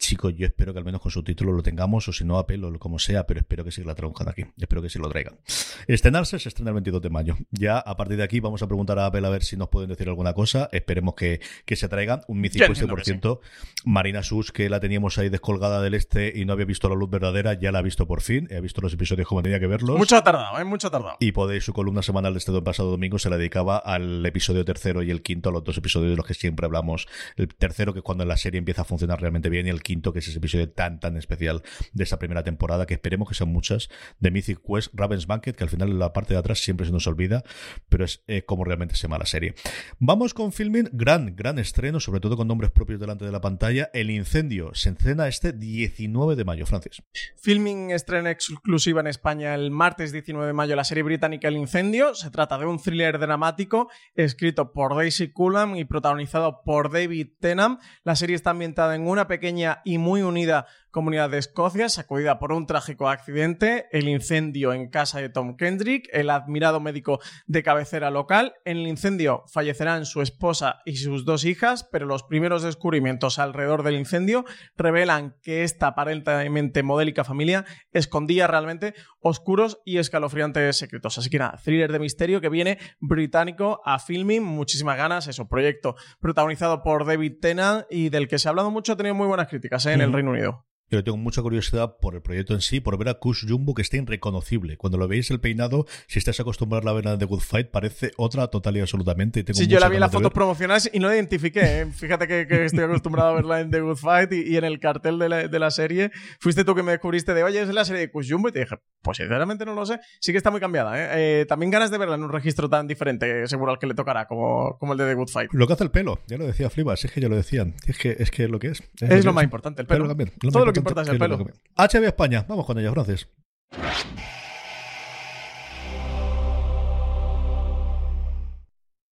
[SPEAKER 1] Chicos, yo espero que al menos con su título lo tengamos, o si no, Apple o como sea, pero espero que sí la traigan aquí. Espero que sí lo traigan. Estrenarse se estrena el 22 de mayo. Ya a partir de aquí vamos a preguntar a Apple a ver si nos pueden decir alguna cosa. Esperemos que, que se traigan. Un 50%. Marina Sus, que la teníamos ahí descolgada del este y no había visto la luz verdadera, ya la ha visto por fin. He visto los episodios como tenía que verlos.
[SPEAKER 2] Mucho ha tardado, ¿eh? Mucho ha tardado.
[SPEAKER 1] Y podéis, su columna semanal de este pasado domingo se la dedicaba al episodio tercero y el quinto, a los dos episodios de los que siempre hablamos. El tercero, que es cuando la serie empieza a funcionar realmente bien, y el quinto, que es ese episodio tan, tan especial de esa primera temporada, que esperemos que sean muchas, de Mythic Quest, Raven's Banquet, que al final en la parte de atrás siempre se nos olvida, pero es eh, como realmente se llama la serie. Vamos con filming, gran, gran estreno, sobre todo con nombres propios delante de la pantalla. El incendio se encena este 19 de mayo, Francis.
[SPEAKER 2] Filming estrena exclusiva en España el martes 19 de mayo la serie británica El incendio. Se trata de un thriller dramático escrito por Daisy Cullum y protagonizado por David Tennant. La serie está ambientada en una pequeña y muy unida comunidad de Escocia, sacudida por un trágico accidente, el incendio en casa de Tom Kendrick, el admirado médico de cabecera local. En el incendio fallecerán su esposa y sus dos hijas, pero los primeros descubrimientos alrededor del incendio revelan que esta aparentemente modélica familia escondía realmente oscuros y escalofriantes secretos. Así que nada, thriller de misterio que viene británico a filming, muchísimas ganas, es un proyecto protagonizado por David Tennant y del que se ha hablado mucho, ha tenido muy buenas críticas ¿eh? en el Reino Unido.
[SPEAKER 1] Yo tengo mucha curiosidad por el proyecto en sí, por ver a Kush Jumbo que está irreconocible. Cuando lo veis el peinado, si estás acostumbrado a la vena de Good Fight, parece otra total y absolutamente.
[SPEAKER 2] sí, yo la vi en las fotos promocionales y no la identifiqué. ¿eh? Fíjate que, estoy acostumbrado a verla en The Good Fight y, en el cartel de la, serie fuiste tú que me descubriste de, oye, es la serie de Kush Jumbo y te dije, pues sinceramente no lo sé. Sí que está muy cambiada. ¿eh? Eh, también ganas de verla en un registro tan diferente, seguro al que le tocará, como, como el de The Good Fight.
[SPEAKER 1] Lo que hace el pelo, ya lo decía Flibas, es que ya lo decían. Es que es, que lo que es.
[SPEAKER 2] Es, lo, más importante, el pelo. Todo lo que importa es el pelo.
[SPEAKER 1] HB España, vamos con ella, Francis.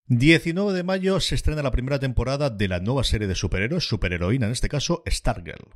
[SPEAKER 1] 19 de mayo se estrena la primera temporada de la nueva serie de superhéroes, superheroína en este caso, Stargirl.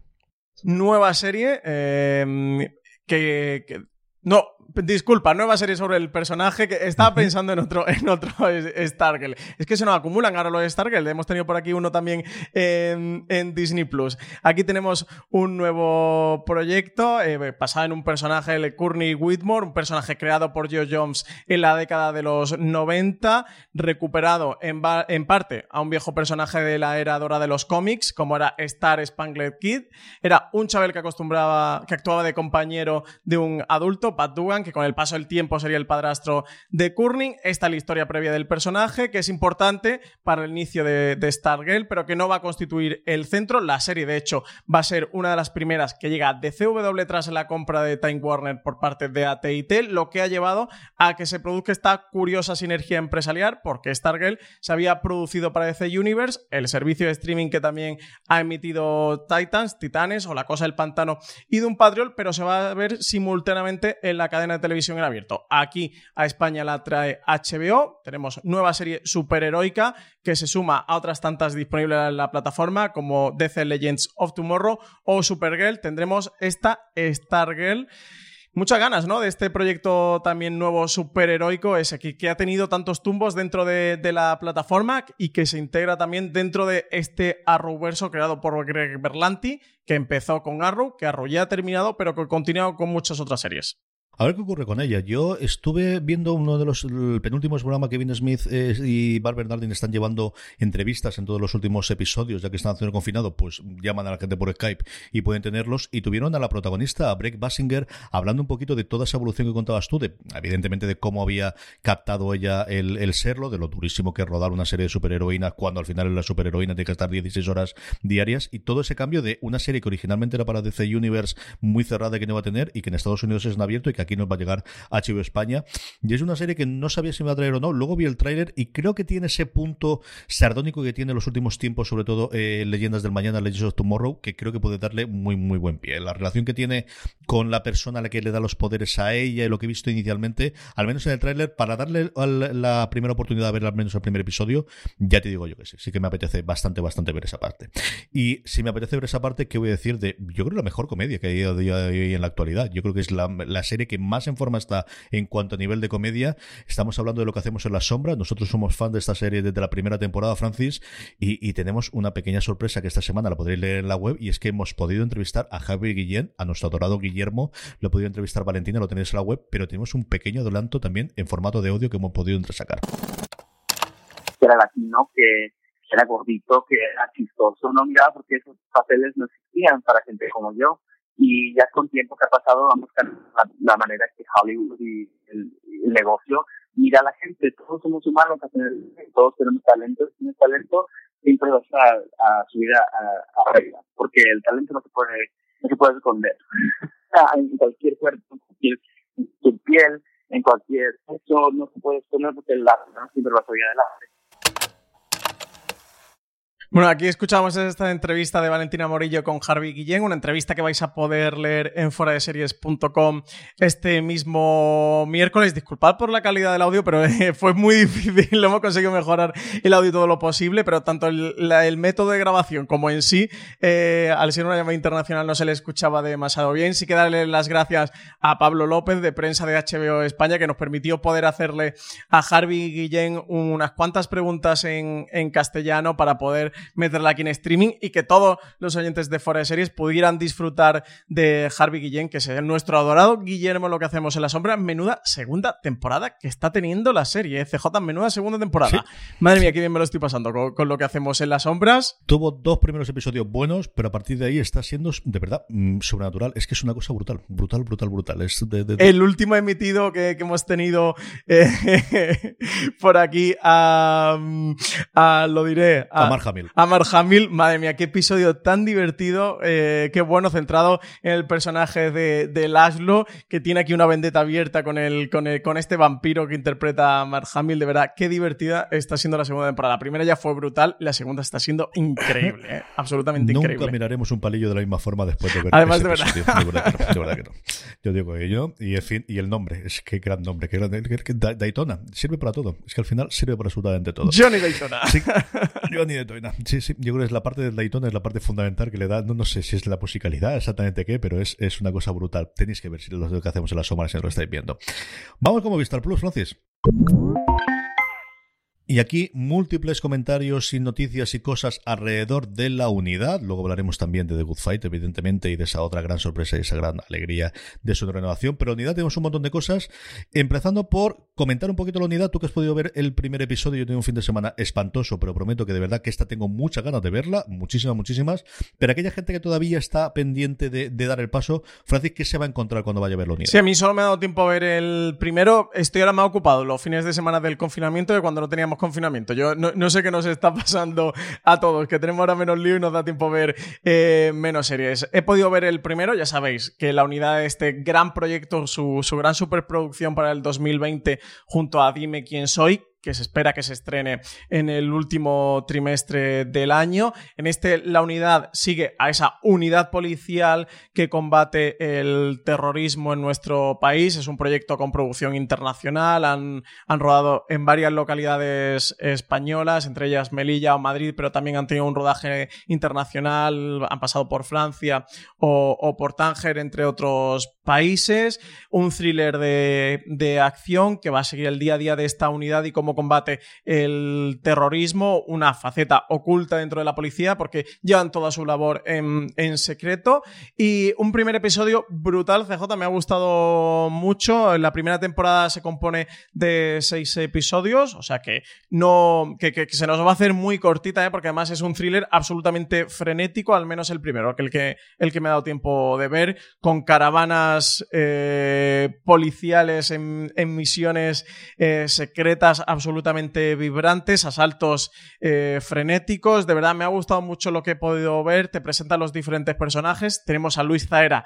[SPEAKER 2] Nueva serie eh, que, que, No, Disculpa, nueva serie sobre el personaje que estaba pensando en otro, en otro Stargirl. Es que se nos acumulan ahora los de Stargirl. Hemos tenido por aquí uno también en, Disney Plus. Aquí tenemos un nuevo proyecto eh, basado en un personaje, el Courtney Whitmore, un personaje creado por Joe Jones en la década de los 90, recuperado en, en parte a un viejo personaje de la era dorada de los cómics, como era Star Spangled Kid. Era un chaval que acostumbraba, que actuaba de compañero de un adulto, Pat Dugan, que con el paso del tiempo sería el padrastro de Kurning. Esta es la historia previa del personaje, que es importante para el inicio de, de Stargirl, pero que no va a constituir el centro. La serie, de hecho, va a ser una de las primeras que llega de CW tras la compra de Time Warner por parte de AT&T, lo que ha llevado a que se produzca esta curiosa sinergia empresarial, porque Stargirl se había producido para DC Universe, el servicio de streaming que también ha emitido Titans, Titanes o La Cosa del Pantano y Doom Patrol, pero se va a ver simultáneamente en la cadena de televisión en abierto. Aquí a España la trae HBO. Tenemos nueva serie superheroica que se suma a otras tantas disponibles en la plataforma como DC Legends of Tomorrow o Supergirl. Tendremos esta Stargirl. Muchas ganas, ¿no? De este proyecto también nuevo superheroico, ese que, que ha tenido tantos tumbos dentro de, la plataforma y que se integra también dentro de este Arrowverso creado por Greg Berlanti, que empezó con Arrow, que Arrow ya ha terminado, pero que ha continuado con muchas otras series.
[SPEAKER 1] A ver qué ocurre con ella. Yo estuve viendo uno de los penúltimos programas que Kevin Smith eh, y Barb Bernardin están llevando entrevistas en todos los últimos episodios, ya que están haciendo confinado, pues llaman a la gente por Skype y pueden tenerlos. Y tuvieron a la protagonista, a Breck Basinger, hablando un poquito de toda esa evolución que contabas tú, de, evidentemente de cómo había captado ella el, serlo, de lo durísimo que es rodar una serie de superheroínas cuando al final la superheroína tiene que estar 16 horas diarias y todo ese cambio de una serie que originalmente era para DC Universe muy cerrada que no iba a tener y que en Estados Unidos es en abierto y que aquí nos va a llegar a HBO España. Y es una serie que no sabía si me va a traer o no. Luego vi el tráiler y creo que tiene ese punto sardónico que tiene en los últimos tiempos, sobre todo eh, Leyendas del Mañana, Legends of Tomorrow, que creo que puede darle muy, muy buen pie. La relación que tiene con la persona a la que le da los poderes a ella y lo que he visto inicialmente, al menos en el tráiler, para darle la primera oportunidad de ver al menos el primer episodio, ya te digo yo que sí, sí que me apetece bastante, bastante ver esa parte. Y si me apetece ver esa parte, ¿qué voy a decir de, yo creo, la mejor comedia que hay en la actualidad? Yo creo que es la serie que más en forma está en cuanto a nivel de comedia. Estamos hablando de lo que hacemos en la sombra. Nosotros somos fan de esta serie desde la primera temporada, Francis, y, tenemos una pequeña sorpresa que esta semana la podréis leer en la web y es que hemos podido entrevistar a Javi Guillén, a nuestro adorado Guillermo, lo he podido entrevistar Valentina, lo tenéis en la web, pero tenemos un pequeño adelanto también en formato de audio que hemos podido entresacar.
[SPEAKER 4] Era latino, que era gordito, que era chistoso, no miraba porque esos papeles no existían para gente como yo y ya con tiempo que ha pasado vamos a la, la manera que Hollywood y el, el, negocio mira a la gente, todos somos humanos, todos tenemos talento, si tienes talento, siempre vas a, a subir a, a, arriba, porque el talento no se puede, no se puede esconder. en cualquier cuerpo, en cualquier, en cualquier piel, en cualquier sexo, no se puede esconder porque el arte ¿no? siempre va a subir adelante.
[SPEAKER 2] Bueno, aquí escuchamos esta entrevista de Valentina Morillo con Harvey Guillén, una entrevista que vais a poder leer en foradeseries.com este mismo miércoles. Disculpad por la calidad del audio, pero fue muy difícil, lo hemos conseguido mejorar el audio todo lo posible, pero tanto el, método de grabación como en sí, eh, al ser una llamada internacional no se le escuchaba demasiado bien. Sí que darle las gracias a Pablo López de prensa de HBO España que nos permitió poder hacerle a Harvey Guillén unas cuantas preguntas en castellano para poder meterla aquí en streaming y que todos los oyentes de Fuera de Series pudieran disfrutar de Harvey Guillén, que es nuestro adorado Guillermo, lo que hacemos en la sombra. Menuda segunda temporada que está teniendo la serie, ¿eh? CJ, menuda segunda temporada. Sí. Madre mía, qué bien me lo estoy pasando con, con, lo que hacemos en las sombras.
[SPEAKER 1] Tuvo dos primeros episodios buenos, pero a partir de ahí está siendo, de verdad, mmm, sobrenatural. Es que es una cosa brutal, brutal, brutal, brutal. Es de, de,
[SPEAKER 2] de... El último emitido que, que hemos tenido eh, por aquí a, a, lo diré,
[SPEAKER 1] a, a Mark Hamill
[SPEAKER 2] a Mark Hamill. Madre mía, qué episodio tan divertido, eh, qué bueno, centrado en el personaje de, de Laszlo, que tiene aquí una vendetta abierta con, el, con, el, con este vampiro que interpreta a Mark Hamill. De verdad, qué divertida está siendo la segunda temporada. La primera ya fue brutal, la segunda está siendo increíble, ¿eh? absolutamente increíble.
[SPEAKER 1] Nunca miraremos un palillo de la misma forma después de ver
[SPEAKER 2] Además, de verdad.
[SPEAKER 1] de verdad, que no, Yo digo que yo, y, fin, y el nombre, es que gran nombre, que Daytona, sirve para todo. Es que al final sirve para absolutamente todo.
[SPEAKER 2] Johnny Daytona.
[SPEAKER 1] Sí, Johnny Daytona. Sí, sí, yo creo que es la parte de Daytona, es la parte fundamental que le da, no, no sé si es la musicalidad exactamente qué, pero es, es una cosa brutal. Tenéis que ver si lo que hacemos en las sombras si lo estáis viendo. Vamos como Vistar Plus, Francis. Y aquí múltiples comentarios y noticias y cosas alrededor de la unidad. Luego hablaremos también de The Good Fight, evidentemente, y de esa otra gran sorpresa y esa gran alegría de su renovación. Pero unidad tenemos un montón de cosas. Empezando por comentar un poquito la unidad. Tú que has podido ver el primer episodio, yo tengo un fin de semana espantoso, pero prometo que de verdad que esta tengo muchas ganas de verla. Muchísimas, muchísimas. Pero aquella gente que todavía está pendiente de, dar el paso, Francis, ¿qué se va a encontrar cuando vaya a ver la unidad?
[SPEAKER 2] Sí, a mí solo me ha dado tiempo a ver el primero. Estoy ahora más ocupado los fines de semana del confinamiento de cuando no teníamos confinamiento. Yo no, sé qué nos está pasando a todos, que tenemos ahora menos lío y nos da tiempo a ver eh, menos series. He podido ver el primero, ya sabéis, que la unidad de este gran proyecto, su, su gran superproducción para el 2020 junto a Dime quién soy, que se espera que se estrene en el último trimestre del año. En este, la unidad sigue a esa unidad policial que combate el terrorismo en nuestro país. Es un proyecto con producción internacional. Han, rodado en varias localidades españolas, entre ellas Melilla o Madrid, pero también han tenido un rodaje internacional. Han pasado por Francia o, o por Tánger, entre otros países. Un thriller de, de acción que va a seguir el día a día de esta unidad y cómo combate el terrorismo, una faceta oculta dentro de la policía porque llevan toda su labor en, secreto. Y un primer episodio brutal, CJ, me ha gustado mucho. La primera temporada se compone de seis episodios, o sea que no que, se nos va a hacer muy cortita, ¿eh? porque además es un thriller absolutamente frenético, al menos el primero, el que, el que me ha dado tiempo de ver, con caravanas eh, policiales en, misiones eh, secretas absolutamente vibrantes, asaltos eh, frenéticos. De verdad, me ha gustado mucho lo que he podido ver. Te presentan los diferentes personajes. Tenemos a Luis Zaera,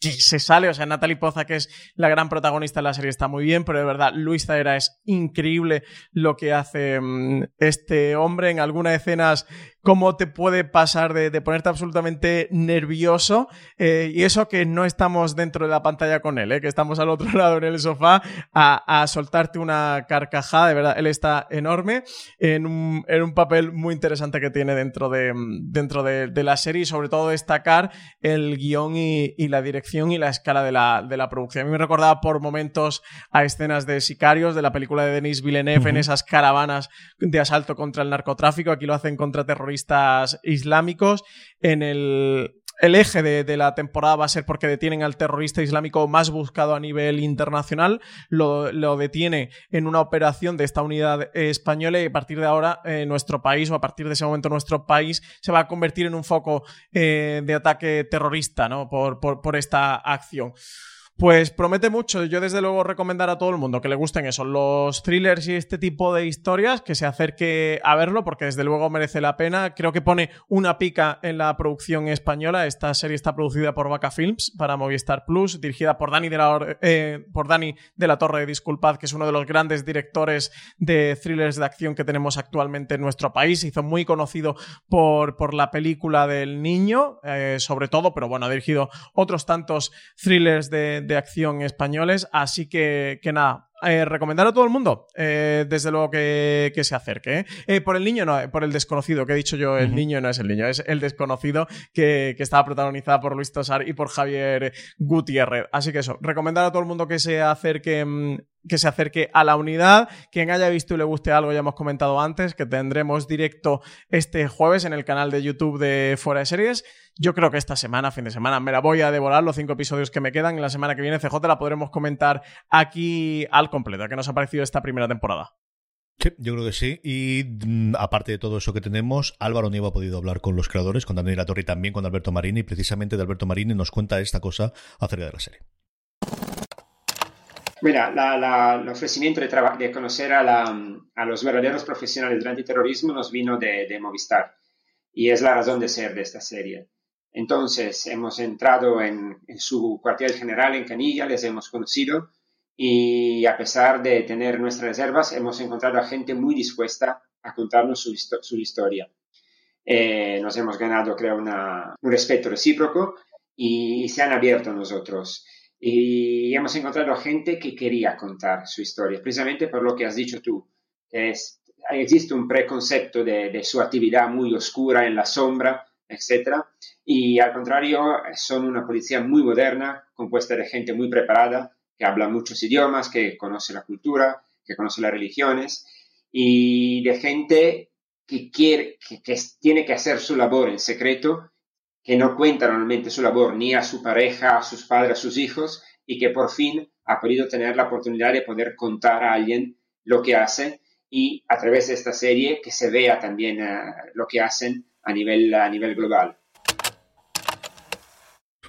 [SPEAKER 2] que se sale, o sea, Natalie Poza, que es la gran protagonista de la serie, está muy bien, pero de verdad, Luis Zaera es increíble lo que hace mm, este hombre en algunas escenas cómo te puede pasar de, ponerte absolutamente nervioso eh, y eso que no estamos dentro de la pantalla con él, eh, que estamos al otro lado en el sofá a, soltarte una carcajada, de verdad, él está enorme en un, en un papel muy interesante que tiene dentro de, dentro de, la serie y sobre todo destacar el guion y, la dirección y la escala de la, de la producción. A mí me recordaba por momentos a escenas de Sicarios, de la película de Denis Villeneuve, en esas caravanas de asalto contra el narcotráfico, aquí lo hacen contra terroristas islámicos. En el, eje de, la temporada va a ser porque detienen al terrorista islámico más buscado a nivel internacional, lo, detiene en una operación de esta unidad española y a partir de ahora eh, nuestro país o a partir de ese momento nuestro país se va a convertir en un foco eh, de ataque terrorista ¿no? por, por esta acción. Pues promete mucho. Yo desde luego recomendar a todo el mundo que le gusten eso, los thrillers y este tipo de historias, que se acerque a verlo porque desde luego merece la pena. Creo que pone una pica en la producción española. Esta serie está producida por Vaca Films para Movistar Plus, dirigida por Dani de la, eh, por Dani de la Torre, disculpad, que es uno de los grandes directores de thrillers de acción que tenemos actualmente en nuestro país. Hizo muy conocido por, por la película del niño, eh, sobre todo, pero bueno, ha dirigido otros tantos thrillers de de acción españoles. Así que, que nada, eh, recomendar a todo el mundo, eh, desde luego que, se acerque. ¿eh? por el niño, no, por el desconocido, que he dicho yo, el niño no es el niño, es el desconocido que, que, estaba protagonizada por Luis Tosar y por Javier Gutiérrez. Así que eso, recomendar a todo el mundo que se acerque mm, que se acerque a la unidad. Quien haya visto y le guste algo, ya hemos comentado antes, que tendremos directo este jueves en el canal de YouTube de Fuera de Series. Yo creo que esta semana, fin de semana, me la voy a devorar los cinco episodios que me quedan y la semana que viene CJ la podremos comentar aquí al completo. ¿Qué nos ha parecido esta primera temporada?
[SPEAKER 1] Sí, yo creo que sí. Y mm, aparte de todo eso que tenemos, Álvaro Nieva ha podido hablar con los creadores, con Daniel Torre y también con Alberto Marini. Y precisamente de Alberto Marini nos cuenta esta cosa acerca de la serie.
[SPEAKER 5] Mira, el ofrecimiento de, de conocer a, los verdaderos profesionales del antiterrorismo nos vino de, Movistar. y es la razón de ser de esta serie. Entonces, hemos entrado en, su cuartel general en Canilla, les hemos conocido y a pesar de tener nuestras reservas, hemos encontrado a gente muy dispuesta a contarnos su, su historia. Eh, nos hemos ganado, creo, un respeto recíproco y se han abierto a nosotros. Y hemos encontrado gente que quería contar su historia, precisamente por lo que has dicho tú. Existe un preconcepto de, su actividad muy oscura en la sombra, etc. Y al contrario, son una policía muy moderna, compuesta de gente muy preparada, que habla muchos idiomas, que conoce la cultura, que conoce las religiones, y de gente que, quiere, que tiene que hacer su labor en secreto, que no cuenta normalmente su labor ni a su pareja, a sus padres, a sus hijos, y que por fin ha podido tener la oportunidad de poder contar a alguien lo que hace y a través de esta serie que se vea también uh, lo que hacen a nivel, a nivel global.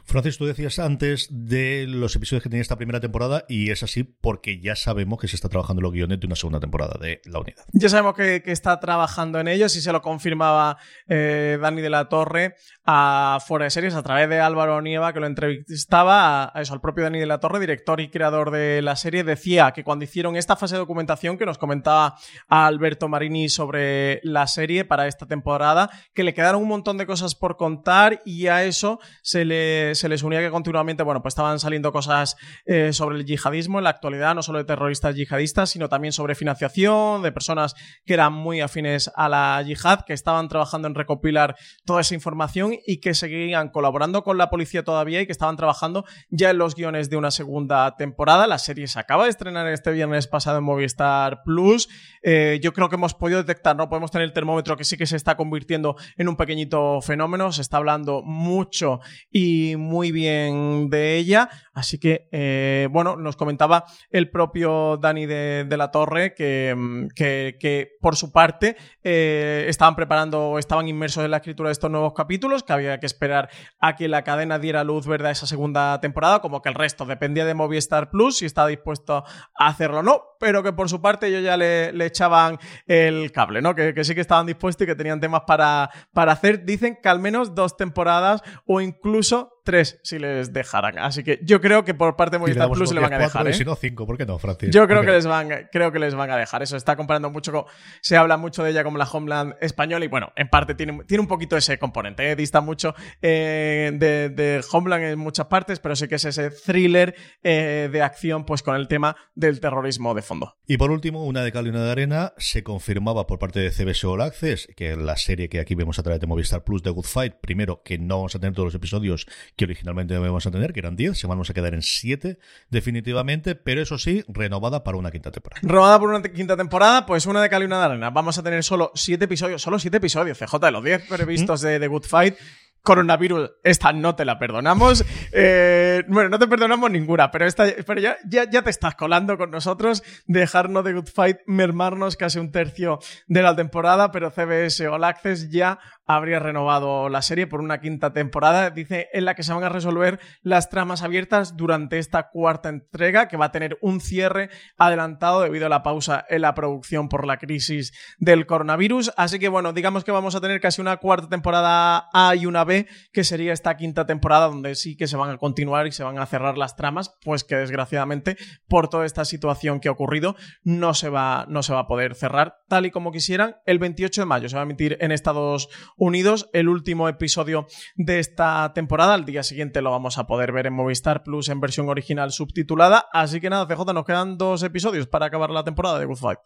[SPEAKER 1] Francis, tú decías antes de los episodios que tenía esta primera temporada y es así porque ya sabemos que se está trabajando los guiones de una segunda temporada de La Unidad.
[SPEAKER 2] Ya sabemos que, está trabajando en ellos y se lo confirmaba eh, Dani de la Torre a Fuera de Series a través de Álvaro Nieva que lo entrevistaba a, eso, al propio Dani de la Torre, director y creador de la serie, decía que cuando hicieron esta fase de documentación que nos comentaba Alberto Marini sobre la serie para esta temporada, que le quedaron un montón de cosas por contar y a eso se le se les unía que continuamente, bueno, pues estaban saliendo cosas eh, sobre el yihadismo en la actualidad, no solo de terroristas yihadistas, sino también sobre financiación, de personas que eran muy afines a la yihad, que estaban trabajando en recopilar toda esa información y que seguían colaborando con la policía todavía y que estaban trabajando ya en los guiones de una segunda temporada. La serie se acaba de estrenar este viernes pasado en Movistar Plus. Eh, yo creo que hemos podido detectar, no podemos tener el termómetro que sí que se está convirtiendo en un pequeñito fenómeno, se está hablando mucho y muy bien de ella. Así que, eh, bueno, nos comentaba el propio Dani de, la Torre que, mm, que, que, por su parte eh, estaban preparando, estaban inmersos en la escritura de estos nuevos capítulos, que había que esperar a que la cadena diera luz verde a esa segunda temporada, como que el resto dependía de Movistar Plus si estaba dispuesto a hacerlo o no, pero que por su parte ellos ya le, le echaban el cable, ¿no? Que, que, sí que estaban dispuestos y que tenían temas para, para hacer. Dicen que al menos dos temporadas o incluso tres si les dejaran. Así que yo creo que por parte de Movistar Plus le van a dejar. ¿eh?
[SPEAKER 1] Si no, cinco, ¿por qué no, Francis?
[SPEAKER 2] Yo creo que, les van, creo que les van a dejar. Eso está comparando mucho con, Se habla mucho de ella como la Homeland española y bueno, en parte tiene, tiene un poquito ese componente. ¿eh? Dista mucho eh, de, Homeland en muchas partes, pero sí que es ese thriller eh, de acción pues con el tema del terrorismo de fondo.
[SPEAKER 1] Y por último, una de cal y una de arena, se confirmaba por parte de CBS All Access, que la serie que aquí vemos a través de Movistar Plus de Good Fight, primero que no vamos a tener todos los episodios que originalmente debemos a tener, que eran 10, se vamos a quedar en 7 definitivamente, pero eso sí, renovada para una quinta temporada.
[SPEAKER 2] Renovada por una quinta temporada, pues una de cal y una de arena. Vamos a tener solo 7 episodios, solo 7 episodios, CJ, de los 10 previstos de The Good Fight coronavirus, esta no te la perdonamos. Eh, bueno, no te perdonamos ninguna, pero, esta, pero ya, ya, ya, te estás colando con nosotros, dejarnos de Good Fight, mermarnos casi un tercio de la temporada, pero CBS All Access ya habría renovado la serie por una quinta temporada, dice, en la que se van a resolver las tramas abiertas durante esta cuarta entrega, que va a tener un cierre adelantado debido a la pausa en la producción por la crisis del coronavirus. Así que bueno, digamos que vamos a tener casi una cuarta temporada A y una B, que sería esta quinta temporada donde sí que se van a continuar y se van a cerrar las tramas, pues que desgraciadamente por toda esta situación que ha ocurrido no se va, no se va a poder cerrar tal y como quisieran. El 28 de mayo se va a emitir en Estados Unidos, el último episodio de esta temporada. Al día siguiente lo vamos a poder ver en Movistar Plus en versión original subtitulada. Así que nada, CJ, nos quedan dos episodios para acabar la temporada de Good Fight.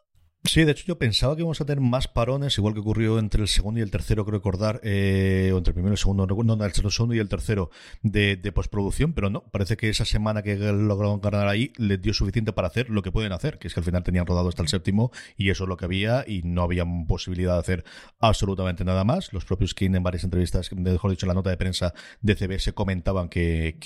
[SPEAKER 1] Sí, de hecho yo pensaba que íbamos a tener más parones, igual que ocurrió entre el segundo y el tercero, creo recordar, eh, o entre el primero y el segundo, no, no, el segundo y el tercero de, de, postproducción, pero no, parece que esa semana que lograron ganar ahí les dio suficiente para hacer lo que pueden hacer, que es que al final tenían rodado hasta el séptimo y eso es lo que había y no había posibilidad de hacer absolutamente nada más. Los propios King en varias entrevistas, mejor dicho, en la nota de prensa de CBS comentaban que,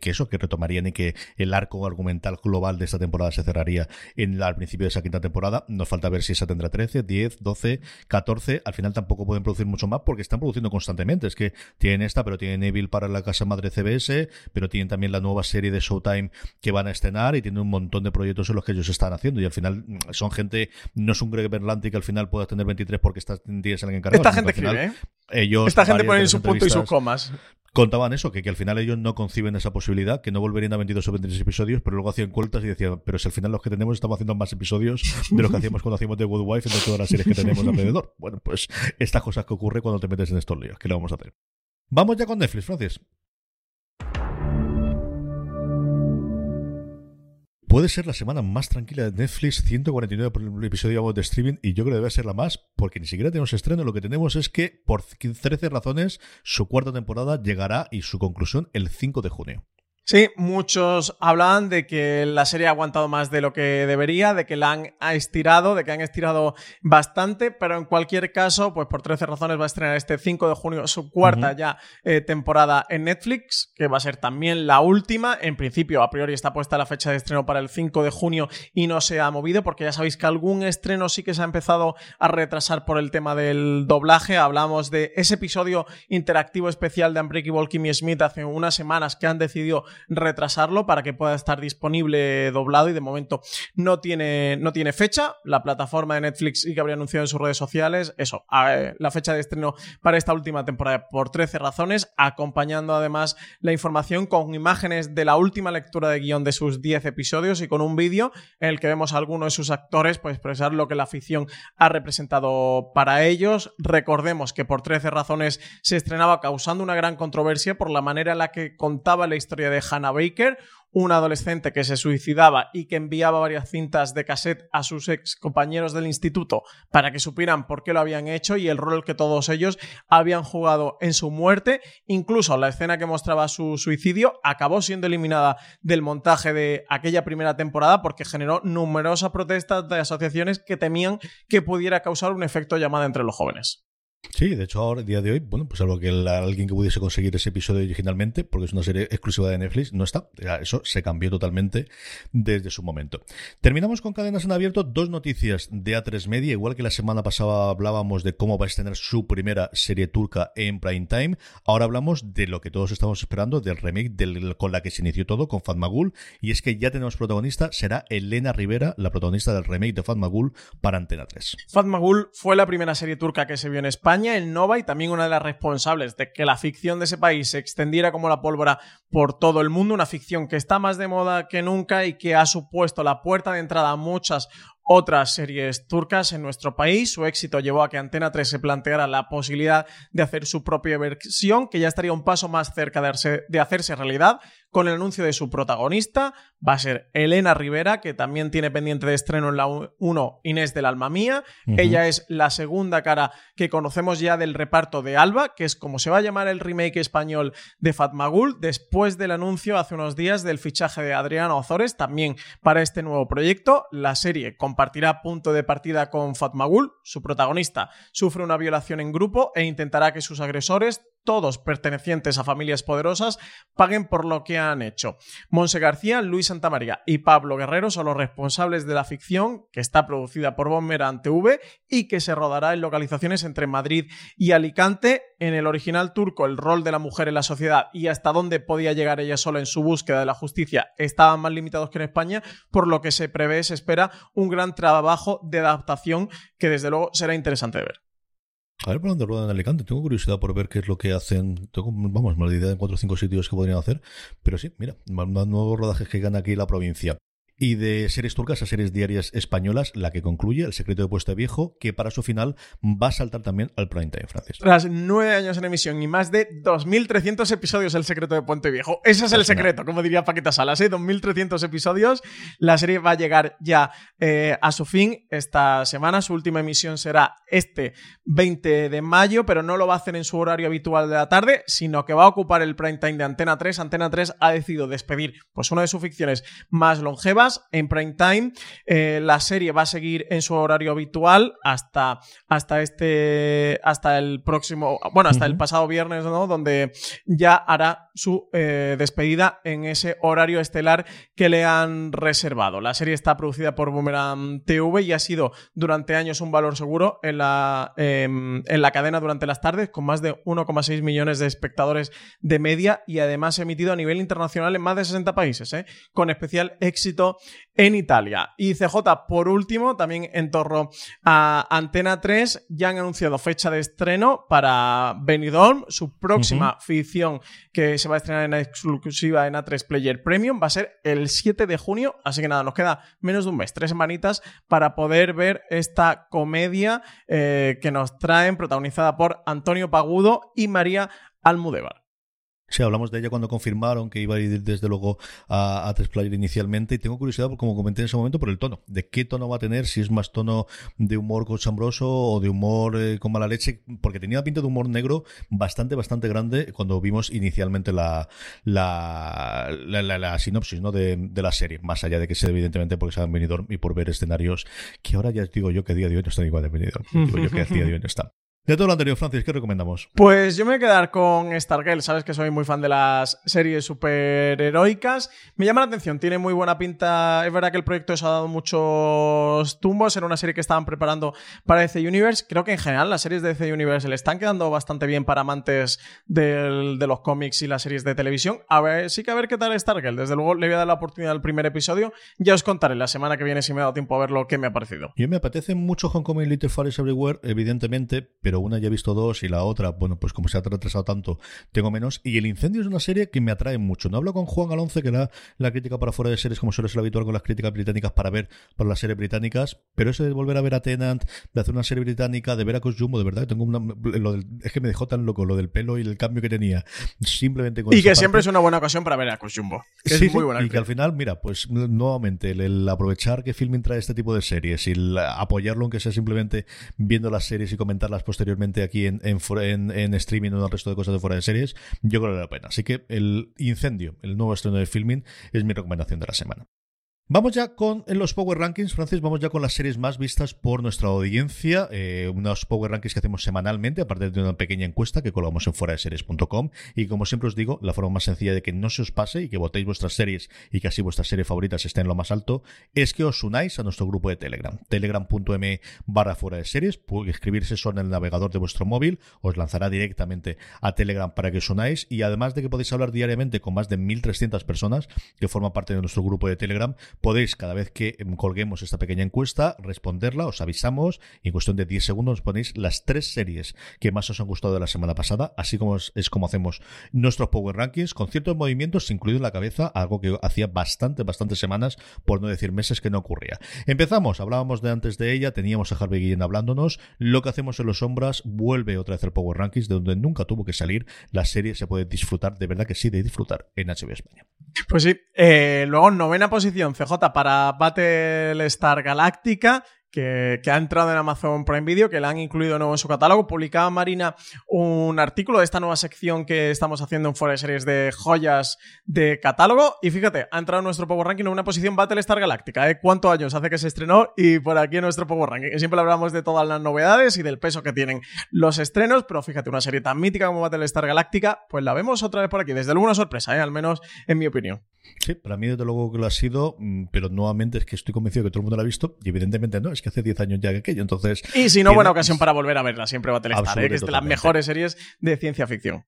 [SPEAKER 1] eso, que retomarían y que el arco argumental global de esta temporada se cerraría en al principio de esa quinta temporada. Nos falta falta ver si esa tendrá 13, 10, 12, 14. Al final tampoco pueden producir mucho más porque están produciendo constantemente. Es que tienen esta, pero tienen Evil para la casa madre CBS, pero tienen también la nueva serie de Showtime que van a estrenar y tienen un montón de proyectos en los que ellos están haciendo. Y al final mm, son gente, no es un Greg Berlanti que al final pueda tener 23 porque está, tienes alguien encargado.
[SPEAKER 2] Esta gente escribe, ¿eh?
[SPEAKER 1] Ellos,
[SPEAKER 2] Esta gente pone su punto y sus comas
[SPEAKER 1] contaban eso, que, que, al final ellos no conciben esa posibilidad, que no volverían a 22 o 23 episodios, pero luego hacían cuentas y decían, pero si al final los que tenemos estamos haciendo más episodios de lo que hacíamos cuando hacíamos The Good Wife de todas las series que tenemos alrededor. Bueno, pues estas cosas que ocurre cuando te metes en estos líos, ¿qué le vamos a hacer? Vamos ya con Netflix, Francis. Puede ser la semana más tranquila de Netflix, 149 por el episodio de streaming, y yo creo que debe ser la más, porque ni siquiera tenemos estreno. Lo que tenemos es que, por 13 razones, su cuarta temporada llegará y su conclusión el 5 de junio.
[SPEAKER 2] Sí, muchos hablan de que la serie ha aguantado más de lo que debería, de que la han estirado, de que han estirado bastante, pero en cualquier caso, pues por 13 razones va a estrenar este 5 de junio su cuarta ya eh, temporada en Netflix, que va a ser también la última. En principio, a priori está puesta la fecha de estreno para el 5 de junio y no se ha movido, porque ya sabéis que algún estreno sí que se ha empezado a retrasar por el tema del doblaje. Hablamos de ese episodio interactivo especial de Unbreakable Kimmy Smith hace unas semanas que han decidido retrasarlo para que pueda estar disponible doblado y de momento no tiene, no tiene fecha. La plataforma de Netflix sí que habría anunciado en sus redes sociales eso, la fecha de estreno para esta última temporada por 13 razones, acompañando además la información con imágenes de la última lectura de guion de sus 10 episodios y con un vídeo en el que vemos a algunos de sus actores pues, expresar lo que la afición ha representado para ellos. Recordemos que por 13 razones se estrenaba causando una gran controversia por la manera en la que contaba la historia de Hannah Baker, una adolescente que se suicidaba y que enviaba varias cintas de cassette a sus ex compañeros del instituto para que supieran por qué lo habían hecho y el rol que todos ellos habían jugado en su muerte. Incluso la escena que mostraba su suicidio acabó siendo eliminada del montaje de aquella primera temporada porque generó numerosas protestas de asociaciones que temían que pudiera causar un efecto llamada entre los jóvenes.
[SPEAKER 1] Sí, de hecho ahora, día de hoy, bueno, pues algo que alguien que pudiese conseguir ese episodio originalmente, porque es una serie exclusiva de Netflix, no está. Eso se cambió totalmente desde su momento. Terminamos con cadenas en abierto, dos noticias de A3 Media, igual que la semana pasada hablábamos de cómo va a tener su primera serie turca en prime time, ahora hablamos de lo que todos estamos esperando, del remake del, con la que se inició todo, con Fatmagul, y es que ya tenemos protagonista, será Elena Rivera, la protagonista del remake de Fatmagul para Antena 3.
[SPEAKER 2] Fatmagul fue la primera serie turca que se vio en España en Nova y también una de las responsables de que la ficción de ese país se extendiera como la pólvora por todo el mundo, una ficción que está más de moda que nunca y que ha supuesto la puerta de entrada a muchas otras series turcas en nuestro país. Su éxito llevó a que Antena 3 se planteara la posibilidad de hacer su propia versión, que ya estaría un paso más cerca de, hacerse realidad, con el anuncio de su protagonista. Va a ser Elena Rivera, que también tiene pendiente de estreno en la 1 Inés del Alma Mía. Ella es la segunda cara que conocemos ya del reparto de Alba, que es como se va a llamar el remake español de Fatmagul, después del anuncio hace unos días del fichaje de Adriano Ozores, también para este nuevo proyecto. La serie compartirá punto de partida con Fatmagul. Su protagonista sufre una violación en grupo e intentará que sus agresores todos pertenecientes a familias poderosas, paguen por lo que han hecho. Monse García, Luis Santamaría y Pablo Guerrero son los responsables de la ficción que está producida por Bomberan TV y que se rodará en localizaciones entre Madrid y Alicante. En el original turco, el rol de la mujer en la sociedad y hasta dónde podía llegar ella sola en su búsqueda de la justicia estaban más limitados que en España, por lo que se prevé, se espera un gran trabajo de adaptación que desde luego será interesante de ver.
[SPEAKER 1] A ver por dónde ruedan en Alicante. Tengo curiosidad por ver qué es lo que hacen. Tengo, vamos, me idea de cuatro o cinco sitios que podrían hacer. Pero sí, mira, más nuevos rodajes que gana aquí la provincia. Y de series turcas a series diarias españolas, la que concluye El secreto de Puesto Viejo, que para su final va a saltar también al prime time, Francis.
[SPEAKER 2] Tras nueve años en emisión y más de 2.300 episodios El secreto de Puente Viejo. Ese es el secreto, como diría Paqueta Salas, ¿eh? 2.300 episodios. La serie va a llegar ya eh, a su fin esta semana. Su última emisión será este 20 de mayo, pero no lo va a hacer en su horario habitual de la tarde, sino que va a ocupar el prime time de Antena 3. Antena 3 ha decidido despedir pues, una de sus ficciones más longevas En prime time. Eh, la serie va a seguir en su horario habitual hasta, hasta este, hasta el próximo, bueno, hasta el pasado viernes, ¿no? Donde ya hará su eh, despedida en ese horario estelar que le han reservado. La serie está producida por Boomerang TV y ha sido durante años un valor seguro en la, em, en la cadena durante las tardes, con más de 1,6 millones de espectadores de media y además emitido a nivel internacional en más de 60 países, ¿eh? con especial éxito en Italia. Y CJ, por último, también en torno a Antena 3, ya han anunciado fecha de estreno para Benidorm, su próxima ficción que se va a estrenar en exclusiva en A3 Player Premium, va a ser el 7 de junio, así que nada, nos queda menos de un mes, tres semanitas para poder ver esta comedia eh, que nos traen, protagonizada por Antonio Pagudo y María Almudévar.
[SPEAKER 1] Sí, hablamos de ella cuando confirmaron que iba a ir desde luego a, a Player inicialmente y tengo curiosidad, como comenté en ese momento, por el tono. ¿De qué tono va a tener? Si es más tono de humor cochambroso o de humor eh, con mala leche, porque tenía pinta de humor negro bastante, bastante grande cuando vimos inicialmente la, la, la, sinopsis ¿no? de, la serie, más allá de que sea evidentemente porque se han venido y por ver escenarios que ahora ya digo yo que día de hoy no están igual de venido. Digo yo que día de hoy no están. De todo lo anterior, Francis, ¿qué recomendamos?
[SPEAKER 2] Pues yo me voy a quedar con Stargirl. Sabes que soy muy fan de las series superheroicas. Me llama la atención, tiene muy buena pinta. Es verdad que el proyecto se ha dado muchos tumbos. Era una serie que estaban preparando para DC Universe. Creo que en general las series de DC Universe le están quedando bastante bien para amantes de los cómics y las series de televisión. A ver, sí que a ver qué tal Stargirl. Desde luego le voy a dar la oportunidad al primer episodio. Ya os contaré la semana que viene si me ha dado tiempo a ver lo que me ha parecido.
[SPEAKER 1] Yo me apetece mucho Homecoming Little Fires Everywhere, evidentemente, pero una ya he visto dos y la otra, bueno, pues como se ha retrasado tanto, tengo menos. Y El Incendio es una serie que me atrae mucho. No hablo con Juan Alonce, que da la crítica para fuera de series, como suele ser habitual con las críticas británicas para ver para las series británicas, pero ese de volver a ver a Tenant, de hacer una serie británica, de ver a Jumbo, de verdad que tengo una. Lo es que me dejó tan loco lo del pelo y el cambio que tenía. Simplemente
[SPEAKER 2] con Y que siempre es una buena ocasión para ver a Jumbo. Es muy buena.
[SPEAKER 1] Y que al final, mira, pues nuevamente, el, aprovechar que Filming trae este tipo de series y apoyarlo, aunque sea simplemente viendo las series y comentarlas posteriormente aquí en, en, en, streaming o en el resto de cosas de fuera de series, yo creo que vale la pena. Así que el incendio, el nuevo estreno de filming, es mi recomendación de la semana. Vamos ya con los Power Rankings, Francis, vamos ya con las series más vistas por nuestra audiencia, eh, unos Power Rankings que hacemos semanalmente a partir de una pequeña encuesta que colgamos en fuera de series.com y como siempre os digo, la forma más sencilla de que no se os pase y que votéis vuestras series y que así vuestras series favoritas estén en lo más alto es que os unáis a nuestro grupo de Telegram, telegram.me barra fuera de series, escribirse eso en el navegador de vuestro móvil, os lanzará directamente a Telegram para que os unáis y además de que podéis hablar diariamente con más de 1.300 personas que forman parte de nuestro grupo de Telegram, Podéis, cada vez que em, colguemos esta pequeña encuesta, responderla, os avisamos y en cuestión de 10 segundos ponéis las tres series que más os han gustado de la semana pasada, así como es, como hacemos nuestros Power Rankings, con ciertos movimientos incluido en la cabeza, algo que hacía bastante, bastantes semanas, por no decir meses, que no ocurría. Empezamos, hablábamos de antes de ella, teníamos a Harvey Guillén hablándonos, lo que hacemos en los sombras vuelve otra vez el Power Rankings, de donde nunca tuvo que salir, la serie se puede disfrutar, de verdad que sí, de disfrutar en HBO España.
[SPEAKER 2] Pues sí, eh, luego novena posición, CJ para Battlestar Galactica, que, ha entrado en Amazon Prime Video, que la han incluido nuevo en su catálogo. Publicaba Marina un artículo de esta nueva sección que estamos haciendo en Fuera de Series de joyas de catálogo. Y fíjate, ha entrado en nuestro Power Ranking en una posición Battlestar Galactica. ¿eh? ¿Cuántos años hace que se estrenó? Y por aquí en nuestro Power Ranking. Siempre hablamos de todas las novedades y del peso que tienen los estrenos, pero fíjate, una serie tan mítica como Battlestar Galactica, pues la vemos otra vez por aquí. Desde luego una sorpresa, ¿eh? al menos en mi opinión.
[SPEAKER 1] Sí, para mí desde luego que lo ha sido, mm, pero nuevamente es que estoy convencido que todo el mundo lo ha visto y evidentemente no, es que hace 10 años ya que aquello, entonces...
[SPEAKER 2] Y si no, buena ocasión para volver a verla, siempre va a tener ¿eh? que es de las mejores series de ciencia ficción.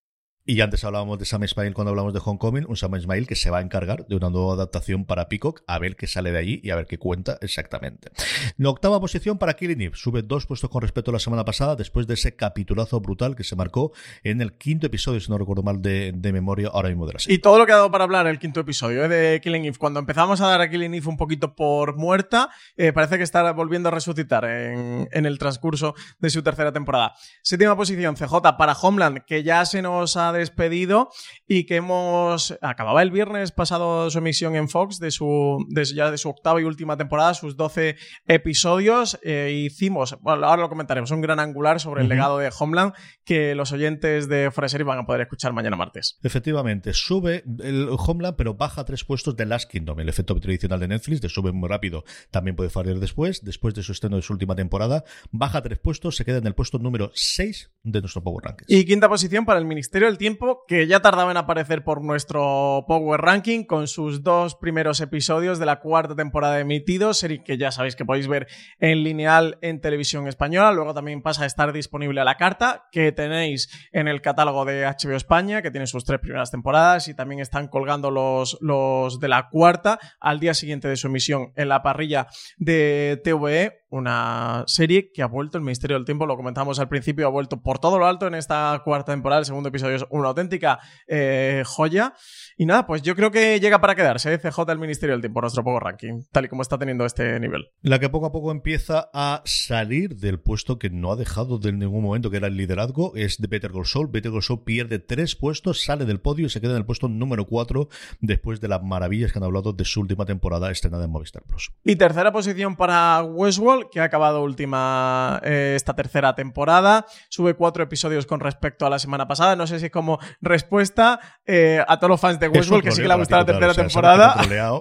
[SPEAKER 1] Y antes hablábamos de Sam Ismail cuando hablamos de Homecoming, un Sam Ismail que se va a encargar de una nueva adaptación para Peacock, a ver qué sale de allí y a ver qué cuenta exactamente. La octava posición para Killing Eve, sube dos puestos con respecto a la semana pasada, después de ese capitulazo brutal que se marcó en el quinto episodio, si no recuerdo mal, de, memoria ahora mismo de la serie.
[SPEAKER 2] Y todo lo que ha dado para hablar el quinto episodio ¿eh? de Killing Eve, cuando empezamos a dar a Killing Eve un poquito por muerta, eh, parece que está volviendo a resucitar en, en el transcurso de su tercera temporada. Séptima posición, CJ para Homeland, que ya se nos ha despedido y que hemos. Acababa el viernes pasado su emisión en Fox de su, ya de su octava y última temporada, sus 12 episodios. Eh, hicimos, bueno, ahora lo comentaremos, un gran angular sobre el legado de Homeland que los oyentes de Series van a poder escuchar mañana martes.
[SPEAKER 1] Efectivamente, sube el Homeland, pero baja tres puestos de Last Kingdom, el efecto tradicional de Netflix, de sube muy rápido, también puede fallar después, después de su estreno de su última temporada, baja tres puestos, se queda en el puesto número 6 de nuestro Power Rankings.
[SPEAKER 2] Y quinta posición para el Ministerio del Tiempo, que ya tardaba en aparecer por nuestro Power Ranking con sus dos primeros episodios de la cuarta temporada emitidos, serie que ya sabéis que podéis ver en lineal en televisión española, luego también pasa a estar disponible a la carta, que tenéis en el catálogo de HBO España, que tiene sus tres primeras temporadas y también están colgando los, los de la cuarta al día siguiente de su emisión en la parrilla de TVE, una serie que ha vuelto el Ministerio del Tiempo, lo comentamos al principio, ha vuelto por todo lo alto en esta cuarta temporada, el segundo episodio es una auténtica eh, joya. Y nada, pues yo creo que llega para quedarse, ¿eh? CJ el Ministerio del Tiempo, nuestro poco ranking, tal y como está teniendo este nivel.
[SPEAKER 1] La que poco a poco empieza a salir del puesto que no ha dejado de ningún momento, que era el liderazgo, es de Better Call Saul. Better Call Saul pierde tres puestos, sale del podio y se queda en el puesto número cuatro después de las maravillas que han hablado de su última temporada estrenada en Movistar Plus.
[SPEAKER 2] Y tercera posición para Westworld, que ha acabado última eh, esta tercera temporada. Sube cuatro episodios con respecto a la semana pasada. No sé si es como respuesta eh, a todos los fans de Westworld, que sí que le ha gustado la tercera temporada.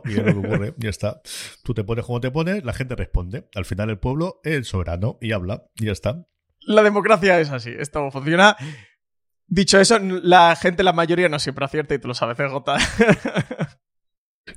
[SPEAKER 1] y es lo que ocurre, ya está. Tú te pones como te pones, la gente responde. Al final el pueblo es el soberano y habla, y ya está.
[SPEAKER 2] La democracia es así, esto funciona. Dicho eso, la gente, la mayoría no siempre acierta y tú lo sabes, CJ.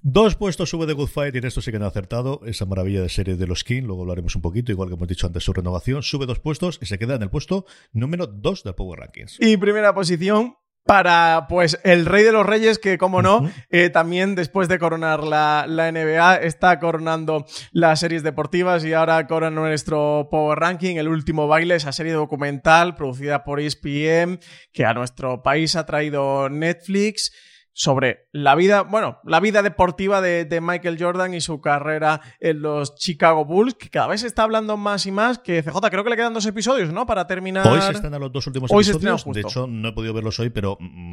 [SPEAKER 1] Dos puestos sube de Good Fight y en esto sí que han acertado. Esa maravilla de serie de los King, luego hablaremos un poquito, igual que hemos dicho antes su renovación. Sube dos puestos y se queda en el puesto número dos del Power Rankings.
[SPEAKER 2] Y primera posición, para pues el rey de los reyes que como no eh, también después de coronar la, la, NBA está coronando las series deportivas y ahora corona nuestro Power Ranking el último baile esa serie documental producida por ESPN que a nuestro país ha traído Netflix sobre la vida, bueno, la vida deportiva de, Michael Jordan y su carrera en los Chicago Bulls, que cada vez se está hablando más y más, que CJ creo que le quedan dos episodios, ¿no? Para terminar.
[SPEAKER 1] Hoy se están a los dos últimos episodios. de hecho, no he podido verlos hoy, pero... Mm,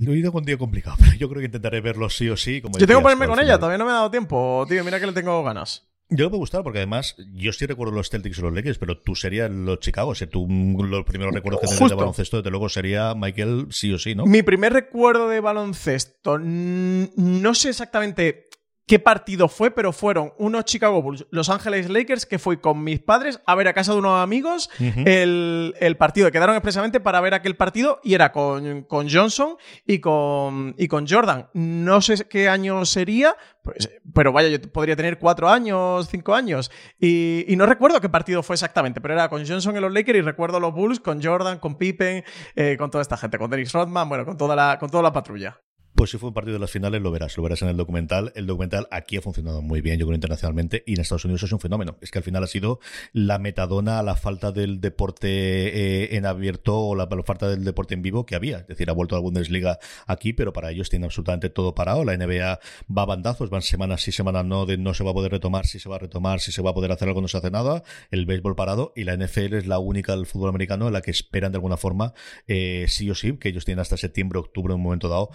[SPEAKER 1] lo he ido con un día complicado, pero yo creo que intentaré verlos sí o sí. Como
[SPEAKER 2] yo tengo que ponerme con ella, todavía no me ha dado tiempo, tío. Mira que le tengo ganas.
[SPEAKER 1] Yo me gustar porque además, yo sí recuerdo los Celtics y los Lakers, pero tú serías los Chicago. O sea, tú los primeros recuerdos que tienes de baloncesto, desde luego sería Michael sí o sí, ¿no?
[SPEAKER 2] Mi primer recuerdo de baloncesto, no sé exactamente qué partido fue, pero fueron unos Chicago Bulls, Los Ángeles Lakers, que fui con mis padres a ver a casa de unos amigos el, partido. Quedaron expresamente para ver aquel partido y era con, con Johnson y con, y con Jordan. No sé qué año sería, pues, pero vaya, yo podría tener cuatro años, cinco años. Y, no recuerdo qué partido fue exactamente, pero era con Johnson en los Lakers y recuerdo los Bulls con Jordan, con Pippen, eh, con toda esta gente, con Dennis Rodman, bueno, con toda la, con toda la patrulla.
[SPEAKER 1] Pues si fue un partido de las finales, lo verás, lo verás en el documental. El documental aquí ha funcionado muy bien, yo creo internacionalmente, y en Estados Unidos es un fenómeno. Es que al final ha sido la metadona a la falta del deporte eh, en abierto o la, falta del deporte en vivo que había. Es decir, ha vuelto la Bundesliga aquí, pero para ellos tiene absolutamente todo parado. La NBA va a bandazos, van semanas sí, semanas no, de no se va a poder retomar, si se va a retomar, si se va a poder hacer algo, no se hace nada. El béisbol parado y la NFL es la única del fútbol americano en la que esperan de alguna forma, eh, sí o sí, que ellos tienen hasta septiembre, octubre, en un momento dado,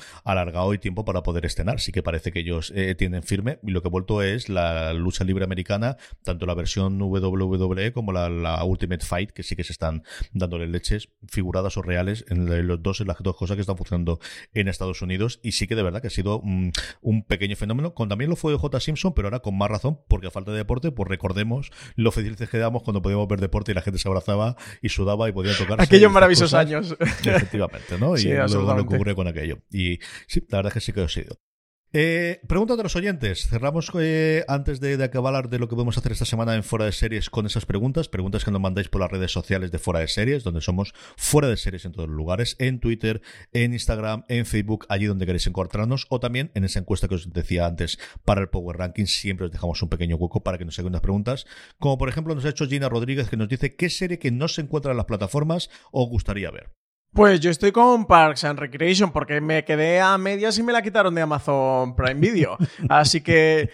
[SPEAKER 1] alargado y tiempo para poder estrenar. Sí que parece que ellos eh, tienen firme y lo que ha vuelto es la lucha libre americana, tanto la versión WWE como la, Ultimate Fight, que sí que se están dándole leches figuradas o reales en los dos, en las dos cosas que están funcionando en Estados Unidos y sí que de verdad que ha sido un pequeño fenómeno, con también lo fue J. Simpson, pero ahora con más razón, porque a falta de deporte, pues recordemos lo felices que damos cuando podíamos ver deporte y la gente se abrazaba y sudaba y podía tocar.
[SPEAKER 2] Aquellos maravillosos años.
[SPEAKER 1] Efectivamente, ¿no? y luego lo que ocurre con aquello. Y sí, la verdad es que sí que ha sido. Eh, pregunta de los oyentes. Cerramos eh, antes de, de, acabar de lo que podemos hacer esta semana en Fuera de Series con esas preguntas. Preguntas que nos mandáis por las redes sociales de Fuera de Series, donde somos Fuera de Series en todos los lugares, en Twitter, en Instagram, en Facebook, allí donde queréis encontrarnos, o también en esa encuesta que os decía antes para el Power Ranking. Siempre os dejamos un pequeño hueco para que nos hagan unas preguntas. Como por ejemplo nos ha hecho Gina Rodríguez que nos dice qué serie que no se encuentra en las plataformas os gustaría ver.
[SPEAKER 2] Pues yo estoy con Parks and Recreation porque me quedé a medias y me la quitaron de Amazon Prime Video. Así que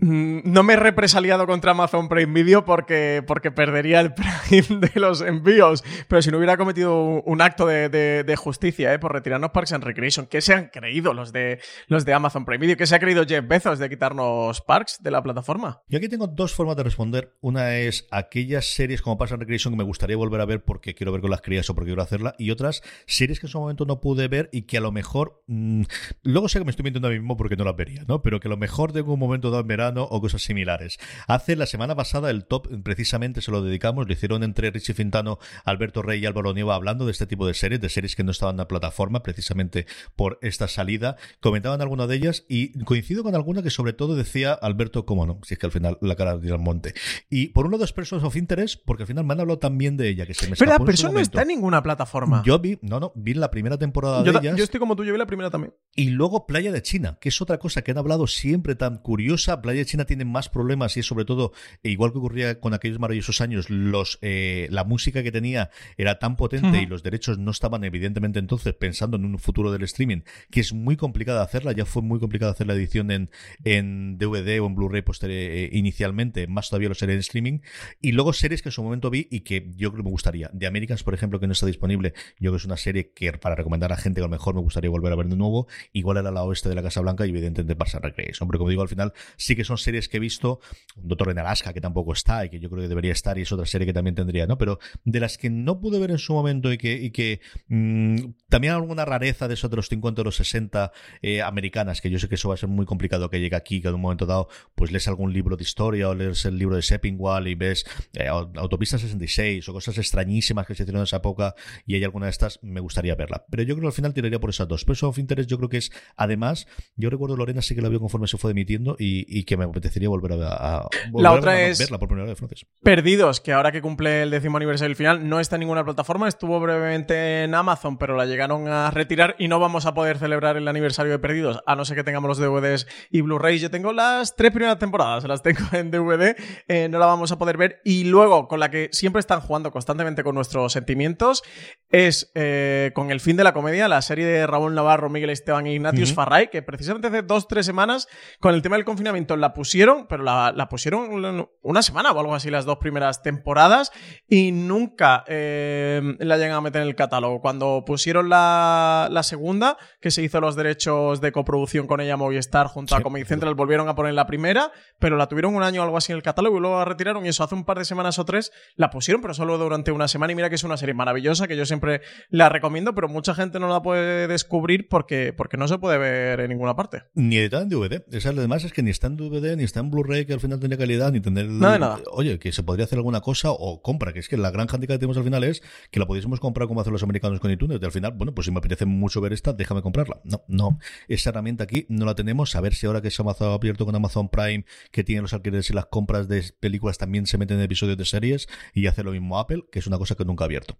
[SPEAKER 2] no me he represaliado contra Amazon Prime Video porque, porque perdería el Prime de los envíos, pero si no hubiera cometido un, acto de, justicia ¿eh? por retirarnos Parks and Recreation, ¿qué se han creído los de, los de Amazon Prime Video? ¿Qué se ha creído Jeff Bezos de quitarnos Parks de la plataforma?
[SPEAKER 1] Yo aquí tengo dos formas de responder. Una es aquellas series como Parks and Recreation que me gustaría volver a ver porque quiero ver con las crías o porque quiero hacerla, y otras series que en su momento no pude ver y que a lo mejor, mm, luego sé que me estoy mintiendo a mí mismo porque no las vería, ¿no? Pero que a lo mejor tengo un momento dado en verano o cosas similares. Hace la semana pasada el top precisamente se lo dedicamos, lo hicieron entre Richie Fintano, Alberto Rey y Álvaro Nieva hablando de este tipo de series, de series que no estaban en la plataforma precisamente por esta salida. Comentaban alguna de ellas y coincido con alguna que sobre todo decía Alberto, cómo no, si es que al final la cara de al monte. Y por uno de los Persons of Interest, porque al final me han hablado también de ella, que se me
[SPEAKER 2] Pero la persona no está en ninguna plataforma.
[SPEAKER 1] Yo vi, no, no, vi la primera temporada de ellas.
[SPEAKER 2] Yo estoy como tú, yo vi la primera también.
[SPEAKER 1] Y luego Playa de China, que es otra cosa que han hablado siempre tan curiosa. Playa de China tiene más problemas y es sobre todo, e igual que ocurría con aquellos maravillosos años, los eh, la música que tenía era tan potente y los derechos no estaban evidentemente entonces pensando en un futuro del streaming, que es muy complicada hacerla. Ya fue muy complicado hacer la edición en, en DVD o en Blu-ray eh, inicialmente, más todavía lo sería en streaming. Y luego series que en su momento vi y que yo creo que me gustaría. The Americans, por ejemplo, que no está disponible, yo creo que es una serie que para recomendar a gente que a lo mejor me gustaría volver a ver de nuevo. Igual era la oeste de la Casa Blanca y evidentemente Parks and Recreation. Pero como digo, al final sí que son series que he visto. Doctor en Alaska, que tampoco está y que yo creo que debería estar y es otra serie que también tendría, ¿no? Pero de las que no pude ver en su momento y que, y que mm, también alguna rareza de esos de los 50 o los 60 eh, americanas, que yo sé que eso va a ser muy complicado que llegue aquí, que en un momento dado pues lees algún libro de historia o lees el libro de Seppingwall y ves eh, Autopista 66 o cosas extrañísimas que se hicieron en esa época y hay alguna de estas, me gustaría verla. Pero yo creo que al final tiraría por esas dos. Person of Interest yo creo que es, además, yo recuerdo Lorena sí que la vio conforme se fue emitiendo y, que me apetecería volver a,
[SPEAKER 2] la otra es verla por primera vez, Perdidos, que ahora que cumple el décimo aniversario del final, no está en ninguna plataforma, estuvo brevemente en Amazon, pero la llegaron a retirar y no vamos a poder celebrar el aniversario de Perdidos, a no ser que tengamos los DVDs y Blu-rays. Yo tengo las tres primeras temporadas, las tengo en DVD, eh, no la vamos a poder ver. Y luego, con la que siempre están jugando constantemente con nuestros sentimientos, es eh, con el fin de la comedia, la serie de Raúl Navarro, Miguel Esteban y Ignatius Farray, que precisamente hace dos, tres semanas, con el tema del confinamiento, la pusieron, pero la, la pusieron una semana o algo así las dos primeras temporadas y nunca eh, la llegan a meter en el catálogo. Cuando pusieron la, la, segunda, que se hizo los derechos de coproducción con ella Movistar junto a Comic Central, volvieron a poner la primera, pero la tuvieron un año o algo así en el catálogo y luego la retiraron y eso hace un par de semanas o tres la pusieron, pero solo durante una semana y mira que es una serie maravillosa que yo siempre la recomiendo, pero mucha gente no la puede descubrir porque, porque no se puede ver en ninguna parte.
[SPEAKER 1] Ni está en DVD. Esa, además es que ni está en DVD, ni está en Blu-ray, que al final tiene calidad, ni tener...
[SPEAKER 2] Nada nada.
[SPEAKER 1] Oye, que se podría hacer alguna cosa o compra, que es que la gran handicap que tenemos al final es que la pudiésemos comprar como hacen los americanos con iTunes, y al final, bueno, pues si me apetece mucho ver esta, déjame comprarla. No, no. Esa herramienta aquí no la tenemos. A ver si ahora que se ha abierto con Amazon Prime, que tiene los alquileres y las compras de películas también se meten en episodios de series y hace lo mismo Apple, que es una cosa que nunca ha abierto.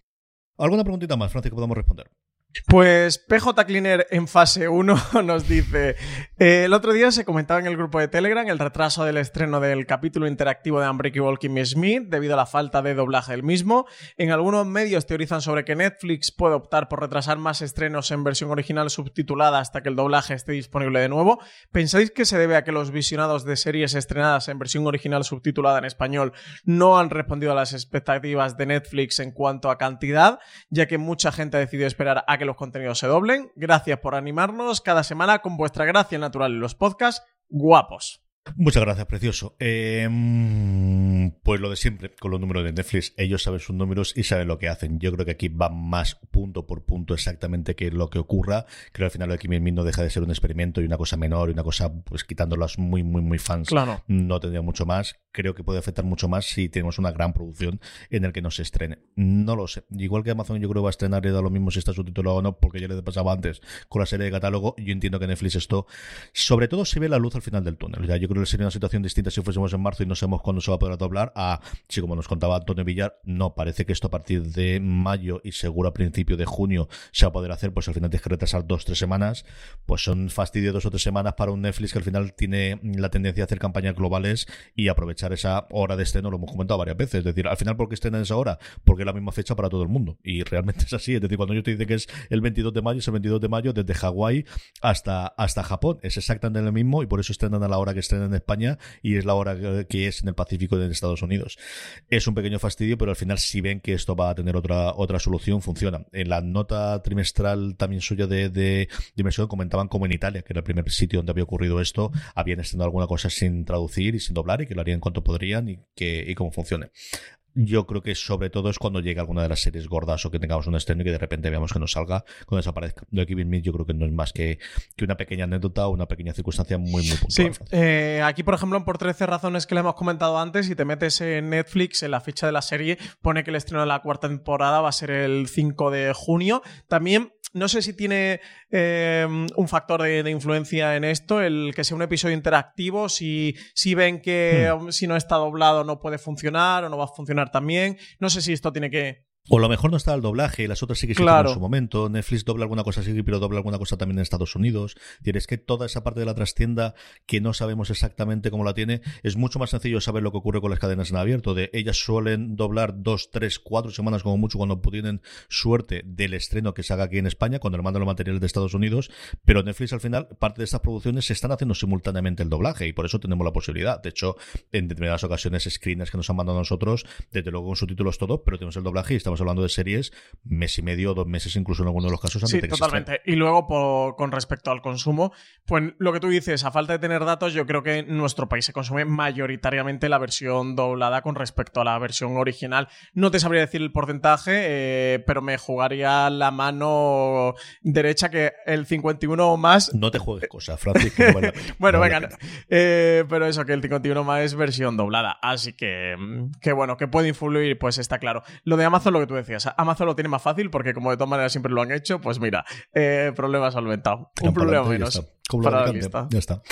[SPEAKER 1] ¿Alguna preguntita más, Francis, que podamos responder?
[SPEAKER 2] Pues PJ Cleaner en fase 1 nos dice, eh, el otro día se comentaba en el grupo de Telegram el retraso del estreno del capítulo interactivo de Unbreakable Kimmy Smith debido a la falta de doblaje del mismo. En algunos medios teorizan sobre que Netflix puede optar por retrasar más estrenos en versión original subtitulada hasta que el doblaje esté disponible de nuevo. ¿Pensáis que se debe a que los visionados de series estrenadas en versión original subtitulada en español no han respondido a las expectativas de Netflix en cuanto a cantidad, ya que mucha gente ha decidido esperar a que los contenidos se doblen. Gracias por animarnos cada semana con vuestra gracia natural en los podcasts guapos.
[SPEAKER 1] Muchas gracias, precioso. Eh, pues lo de siempre, con los números de Netflix, ellos saben sus números y saben lo que hacen. Yo creo que aquí va más punto por punto exactamente que lo que ocurra. Creo que al final lo de no deja de ser un experimento y una cosa menor y una cosa, pues quitándolas muy, muy, muy fans.
[SPEAKER 2] Claro.
[SPEAKER 1] No tendría mucho más. Creo que puede afectar mucho más si tenemos una gran producción en el que no se estrene. No lo sé. Igual que Amazon yo creo que va a estrenar y da lo mismo si está subtitulado o no, porque ya le he pasado antes con la serie de catálogo. Yo entiendo que Netflix esto, sobre todo se ve la luz al final del túnel. Ya yo creo sería una situación distinta si fuésemos en marzo y no sabemos cuándo se va a poder doblar a, si como nos contaba Antonio Villar, no, parece que esto a partir de mayo y seguro a principio de junio se va a poder hacer, pues al final tienes que retrasar dos, tres semanas, pues son fastidio dos o tres semanas para un Netflix que al final tiene la tendencia a hacer campañas globales y aprovechar esa hora de estreno, lo hemos comentado varias veces, es decir, al final ¿por qué estrenan esa hora? Porque es la misma fecha para todo el mundo y realmente es así, es decir, cuando yo te dice que es el 22 de mayo, es el 22 de mayo desde Hawái hasta, hasta Japón, es exactamente lo mismo y por eso estrenan a la hora que estrenan en España y es la hora que es en el Pacífico de Estados Unidos. Es un pequeño fastidio, pero al final si ven que esto va a tener otra, otra solución, funciona. En la nota trimestral también suya de, de Dimensión comentaban como en Italia, que era el primer sitio donde había ocurrido esto, habían estado alguna cosa sin traducir y sin doblar y que lo harían cuanto podrían y que y cómo funcione yo creo que sobre todo es cuando llega alguna de las series gordas o que tengamos un estreno y que de repente veamos que nos salga cuando desaparezca. De Kevin Smith yo creo que no es más que, que una pequeña anécdota o una pequeña circunstancia muy, muy puntual.
[SPEAKER 2] Sí, eh, aquí por ejemplo, por 13 razones que le hemos comentado antes, si te metes en Netflix, en la ficha de la serie, pone que el estreno de la cuarta temporada va a ser el 5 de junio. También no sé si tiene eh, un factor de, influencia en esto, el que sea un episodio interactivo, si, si ven que hmm. si no está doblado no puede funcionar o no va a funcionar también. No sé si esto tiene que,
[SPEAKER 1] o a lo mejor no está el doblaje y las otras sí que claro. en su momento. Netflix dobla alguna cosa así, pero dobla alguna cosa también en Estados Unidos. Tienes que toda esa parte de la trastienda que no sabemos exactamente cómo la tiene, es mucho más sencillo saber lo que ocurre con las cadenas en abierto. De ellas suelen doblar dos, tres, cuatro semanas como mucho cuando tienen suerte del estreno que se haga aquí en España, cuando le mandan los materiales de Estados Unidos. Pero Netflix al final, parte de estas producciones se están haciendo simultáneamente el doblaje y por eso tenemos la posibilidad. De hecho, en determinadas ocasiones, screeners que nos han mandado a nosotros, desde luego con subtítulos todo, pero tenemos el doblaje y estamos hablando de series mes y medio, dos meses incluso en algunos de los casos.
[SPEAKER 2] Antes sí, totalmente. Y luego con respecto al consumo, pues lo que tú dices, a falta de tener datos, yo creo que en nuestro país se consume mayoritariamente la versión doblada con respecto a la versión original. No te sabría decir el porcentaje, eh, pero me jugaría la mano derecha que el 51 o más...
[SPEAKER 1] No te juegues cosas, Francis.
[SPEAKER 2] bueno, venga. Eh, pero eso, que el 51 más es versión doblada. Así que, mm, que bueno, que puede influir, pues está claro. Lo de Amazon, lo que tú decías, Amazon lo tiene más fácil porque como de todas maneras siempre lo han hecho, pues mira, eh, problema solventado. Un problema menos. Para la lista.
[SPEAKER 1] Ya está.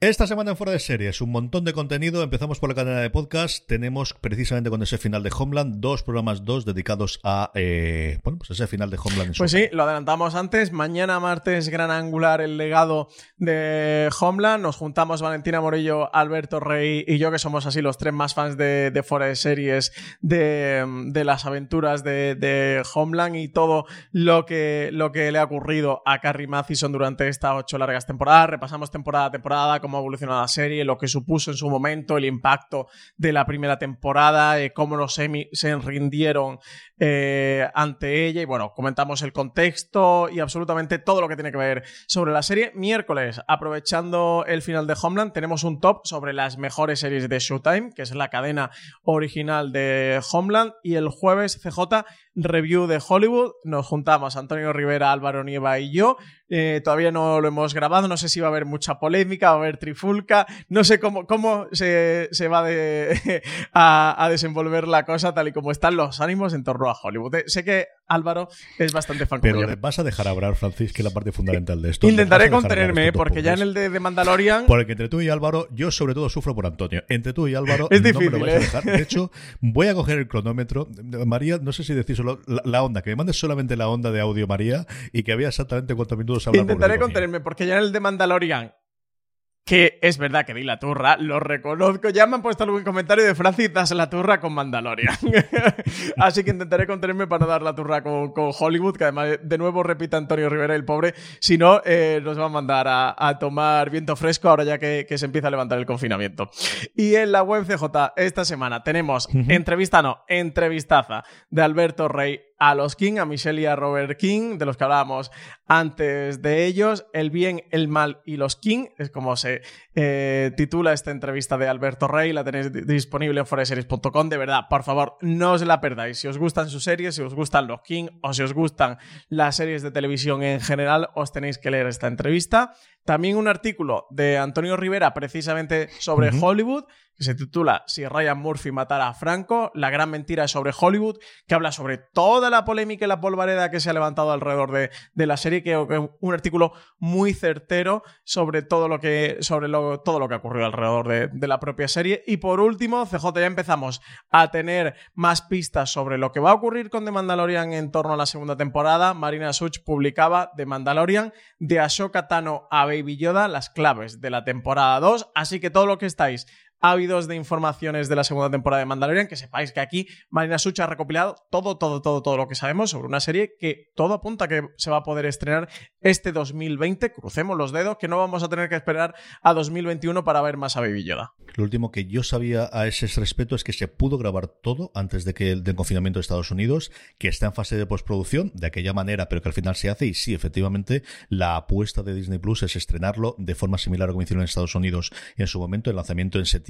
[SPEAKER 1] Esta semana en Fuera de Series, un montón de contenido. Empezamos por la cadena de podcast. Tenemos precisamente con ese final de Homeland, dos programas, dos dedicados a eh, bueno, pues ese final de Homeland.
[SPEAKER 2] pues sí, lo adelantamos antes. Mañana martes, gran angular, el legado de Homeland. Nos juntamos Valentina Morillo, Alberto Rey y yo, que somos así los tres más fans de, de Fuera de Series, de, las aventuras de, Homeland y todo lo que, lo que le ha ocurrido a Carrie Mathison durante estas ocho largas temporadas. Repasamos temporada a temporada cómo ha evolucionado la serie, lo que supuso en su momento, el impacto de la primera temporada, eh, cómo los semi se rindieron eh, ante ella. Y bueno, comentamos el contexto y absolutamente todo lo que tiene que ver sobre la serie. Miércoles, aprovechando el final de Homeland, tenemos un top sobre las mejores series de Showtime, que es la cadena original de Homeland. Y el jueves, CJ, review de Hollywood. Nos juntamos Antonio Rivera, Álvaro Nieva y yo. Eh, todavía no lo hemos grabado, no sé si va a haber mucha polémica, va a haber trifulca, no sé cómo, cómo se, va a, desenvolver la cosa tal y como están los ánimos en torno a Hollywood. Eh, sé que Álvaro es bastante fan
[SPEAKER 1] Pero le vas a dejar hablar, Francis, que es la parte fundamental de esto.
[SPEAKER 2] Intentaré contenerme, porque ya en el de, Mandalorian...
[SPEAKER 1] Porque entre tú y Álvaro, yo sobre todo sufro por Antonio. Entre tú y Álvaro
[SPEAKER 2] es difícil,
[SPEAKER 1] no me lo vais a dejar. De hecho, voy a coger el cronómetro. María, no sé si decís solo la, onda, que me mandes solamente la onda de audio, María, y que había exactamente cuántos minutos hablamos.
[SPEAKER 2] Intentaré contenerme, porque ya en el de Mandalorian que es verdad que di la turra, lo reconozco. Ya me han puesto algún comentario de Francis, das la turra con Mandalorian. Así que intentaré contenerme para dar la turra con, Hollywood, que además, de nuevo repita Antonio Rivera, el pobre. Si no, eh, nos va a mandar a, tomar viento fresco ahora ya que, se empieza a levantar el confinamiento. Y en la web CJ, esta semana tenemos entrevista, no, entrevistaza de Alberto Rey a los King, a Michelle y a Robert King, de los que hablábamos antes de ellos. El bien, el mal y los King, es como se eh, titula esta entrevista de Alberto Rey. La tenéis disponible en foreseries.com. De verdad, por favor, no os la perdáis. Si os gustan sus series, si os gustan los King o si os gustan las series de televisión en general, os tenéis que leer esta entrevista. También un artículo de Antonio Rivera precisamente sobre Hollywood que se titula Si Ryan Murphy matara a Franco, la gran mentira es sobre Hollywood, que habla sobre toda la polémica y la polvareda que se ha levantado alrededor de, la serie, que es un artículo muy certero sobre todo lo que, sobre todo lo que ha ocurrido alrededor de, la propia serie. Y por último, CJ, ya empezamos a tener más pistas sobre lo que va a ocurrir con The Mandalorian en torno a la segunda temporada. Marina Such publicaba The Mandalorian de Ashoka Tano a Baby Yoda, las claves de la temporada 2. Así que todo lo que estáis ávidos de informaciones de la segunda temporada de Mandalorian, que sepáis que aquí Marina Sucha ha recopilado todo, todo, todo, todo lo que sabemos sobre una serie que todo apunta a que se va a poder estrenar este 2020. Crucemos los dedos, que no vamos a tener que esperar a 2021 para ver más a Baby Yoda.
[SPEAKER 1] Lo último que yo sabía a ese respecto es que se pudo grabar todo antes de que el del confinamiento de Estados Unidos, que está en fase de postproducción de aquella manera, pero que al final se hace y sí, efectivamente, la apuesta de Disney Plus es estrenarlo de forma similar a como hicieron en Estados Unidos en su momento, el lanzamiento en septiembre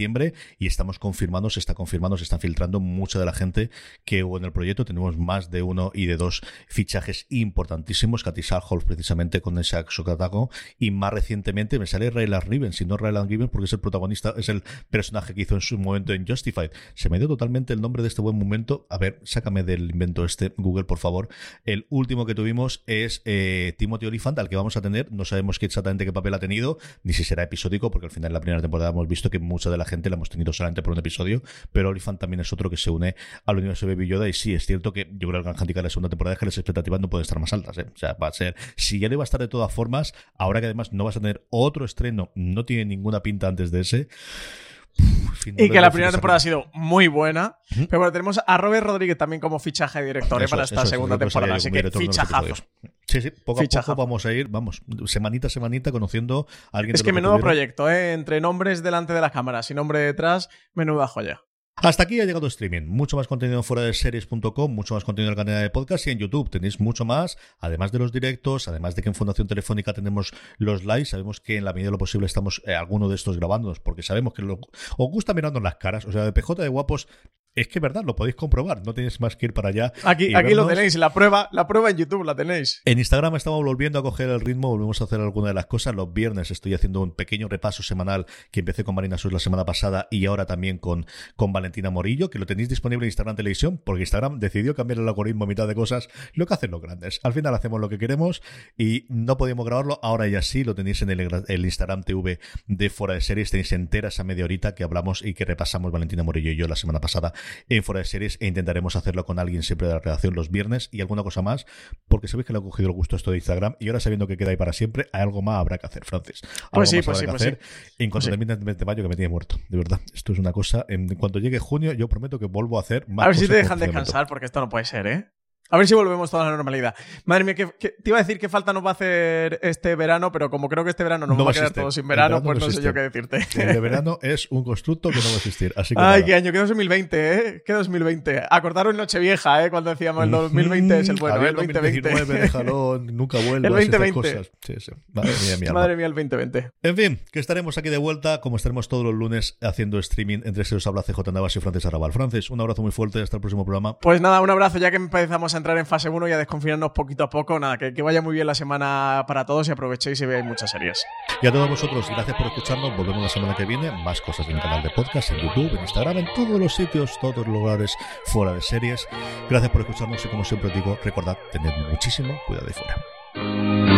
[SPEAKER 1] y estamos confirmando, se está confirmando, se está filtrando mucha de la gente que hubo en el proyecto. Tenemos más de uno y de dos fichajes importantísimos. Katy Holmes precisamente con ese Socatago y más recientemente me sale Raylan Riven, si no Raylan Riven porque es el protagonista, es el personaje que hizo en su momento en Justified. Se me dio totalmente el nombre de este buen momento. A ver, sácame del invento este, Google, por favor. El último que tuvimos es eh, Timothy Olyphant, al que vamos a tener. No sabemos exactamente qué papel ha tenido, ni si será episódico, porque al final en la primera temporada hemos visto que mucha de la gente la hemos tenido solamente por un episodio, pero Olyphant también es otro que se une al universo de Baby Yoda. Y sí, es cierto que yo creo que el de la segunda temporada es que las expectativas no pueden estar más altas. ¿eh? O sea, va a ser, si ya le va a estar de todas formas, ahora que además no vas a tener otro estreno, no tiene ninguna pinta antes de ese
[SPEAKER 2] y que la primera temporada ha sido muy buena. Pero bueno, tenemos a Robert Rodríguez también como fichaje de director ¿eh? para esta segunda temporada. Así que fichajazo.
[SPEAKER 1] Sí, sí, poco a poco vamos a ir, vamos, semanita a semanita conociendo a alguien.
[SPEAKER 2] Es que menudo proyecto, ¿eh? Entre nombres delante de las cámaras y nombre detrás, menuda joya.
[SPEAKER 1] Hasta aquí ha llegado streaming. Mucho más contenido fuera de series.com, mucho más contenido en el canal de podcast y en YouTube tenéis mucho más, además de los directos, además de que en Fundación Telefónica tenemos los lives. Sabemos que en la medida de lo posible estamos eh, alguno de estos grabándonos porque sabemos que os gusta mirando las caras. O sea, de PJ de guapos es que verdad, lo podéis comprobar, no tenéis más que ir para allá.
[SPEAKER 2] Aquí, aquí lo tenéis, la prueba, la prueba en YouTube la tenéis.
[SPEAKER 1] En Instagram estamos volviendo a coger el ritmo, volvemos a hacer alguna de las cosas. Los viernes estoy haciendo un pequeño repaso semanal que empecé con Marina Sus la semana pasada y ahora también con, con Valentina Morillo, que lo tenéis disponible en Instagram Televisión, porque Instagram decidió cambiar el algoritmo a mitad de cosas, lo que hacen los grandes. Al final hacemos lo que queremos y no podíamos grabarlo, ahora ya sí, lo tenéis en el, Instagram TV de Fuera de Series, tenéis entera esa media horita que hablamos y que repasamos Valentina Morillo y yo la semana pasada en Fuera de Series e intentaremos hacerlo con alguien siempre de la redacción los viernes y alguna cosa más, porque sabéis que le ha cogido el gusto esto de Instagram y ahora sabiendo que queda ahí para siempre, hay algo más habrá que hacer, Francis.
[SPEAKER 2] pues sí, pues sí, pues hacer.
[SPEAKER 1] En cuanto termine el mes de mayo que me tiene muerto, de verdad. Esto es una cosa, en cuanto llegue junio yo prometo que vuelvo a hacer
[SPEAKER 2] más A ver si te dejan descansar, porque esto no puede ser, ¿eh? A ver si volvemos toda la normalidad. Madre mía, que, te iba a decir qué falta nos va a hacer este verano, pero como creo que este verano nos no va a quedar todo sin verano, pues no, sé yo qué decirte.
[SPEAKER 1] El de verano es un constructo que no va a existir. Así que
[SPEAKER 2] Ay, qué año, qué 2020, ¿eh? Qué 2020. Acordaros Nochevieja, ¿eh? Cuando decíamos el 2020 es el bueno, el 2020.
[SPEAKER 1] 2019, déjalo, nunca vuelvas.
[SPEAKER 2] El 2020.
[SPEAKER 1] Cosas. Sí, sí. Madre mía, mi
[SPEAKER 2] Madre mía, el 2020.
[SPEAKER 1] En fin, que estaremos aquí de vuelta, como estaremos todos los lunes haciendo streaming entre se os habla CJ Navas y Francis Arrabal. Francis, un abrazo muy fuerte, hasta el próximo programa.
[SPEAKER 2] Pues nada, un abrazo ya que empezamos a entrar en fase 1 y desconfinarnos poquito a poco. Nada, que, que, vaya muy bien la semana para todos y aprovechéis y veáis muchas series.
[SPEAKER 1] Y a todos vosotros, gracias por escucharnos. Volvemos la semana que viene. Más cosas en el canal de podcast, en YouTube, en Instagram, en todos los sitios, todos los lugares fuera de series. Gracias por escucharnos y como siempre digo, recordad, tened muchísimo cuidado de fuera.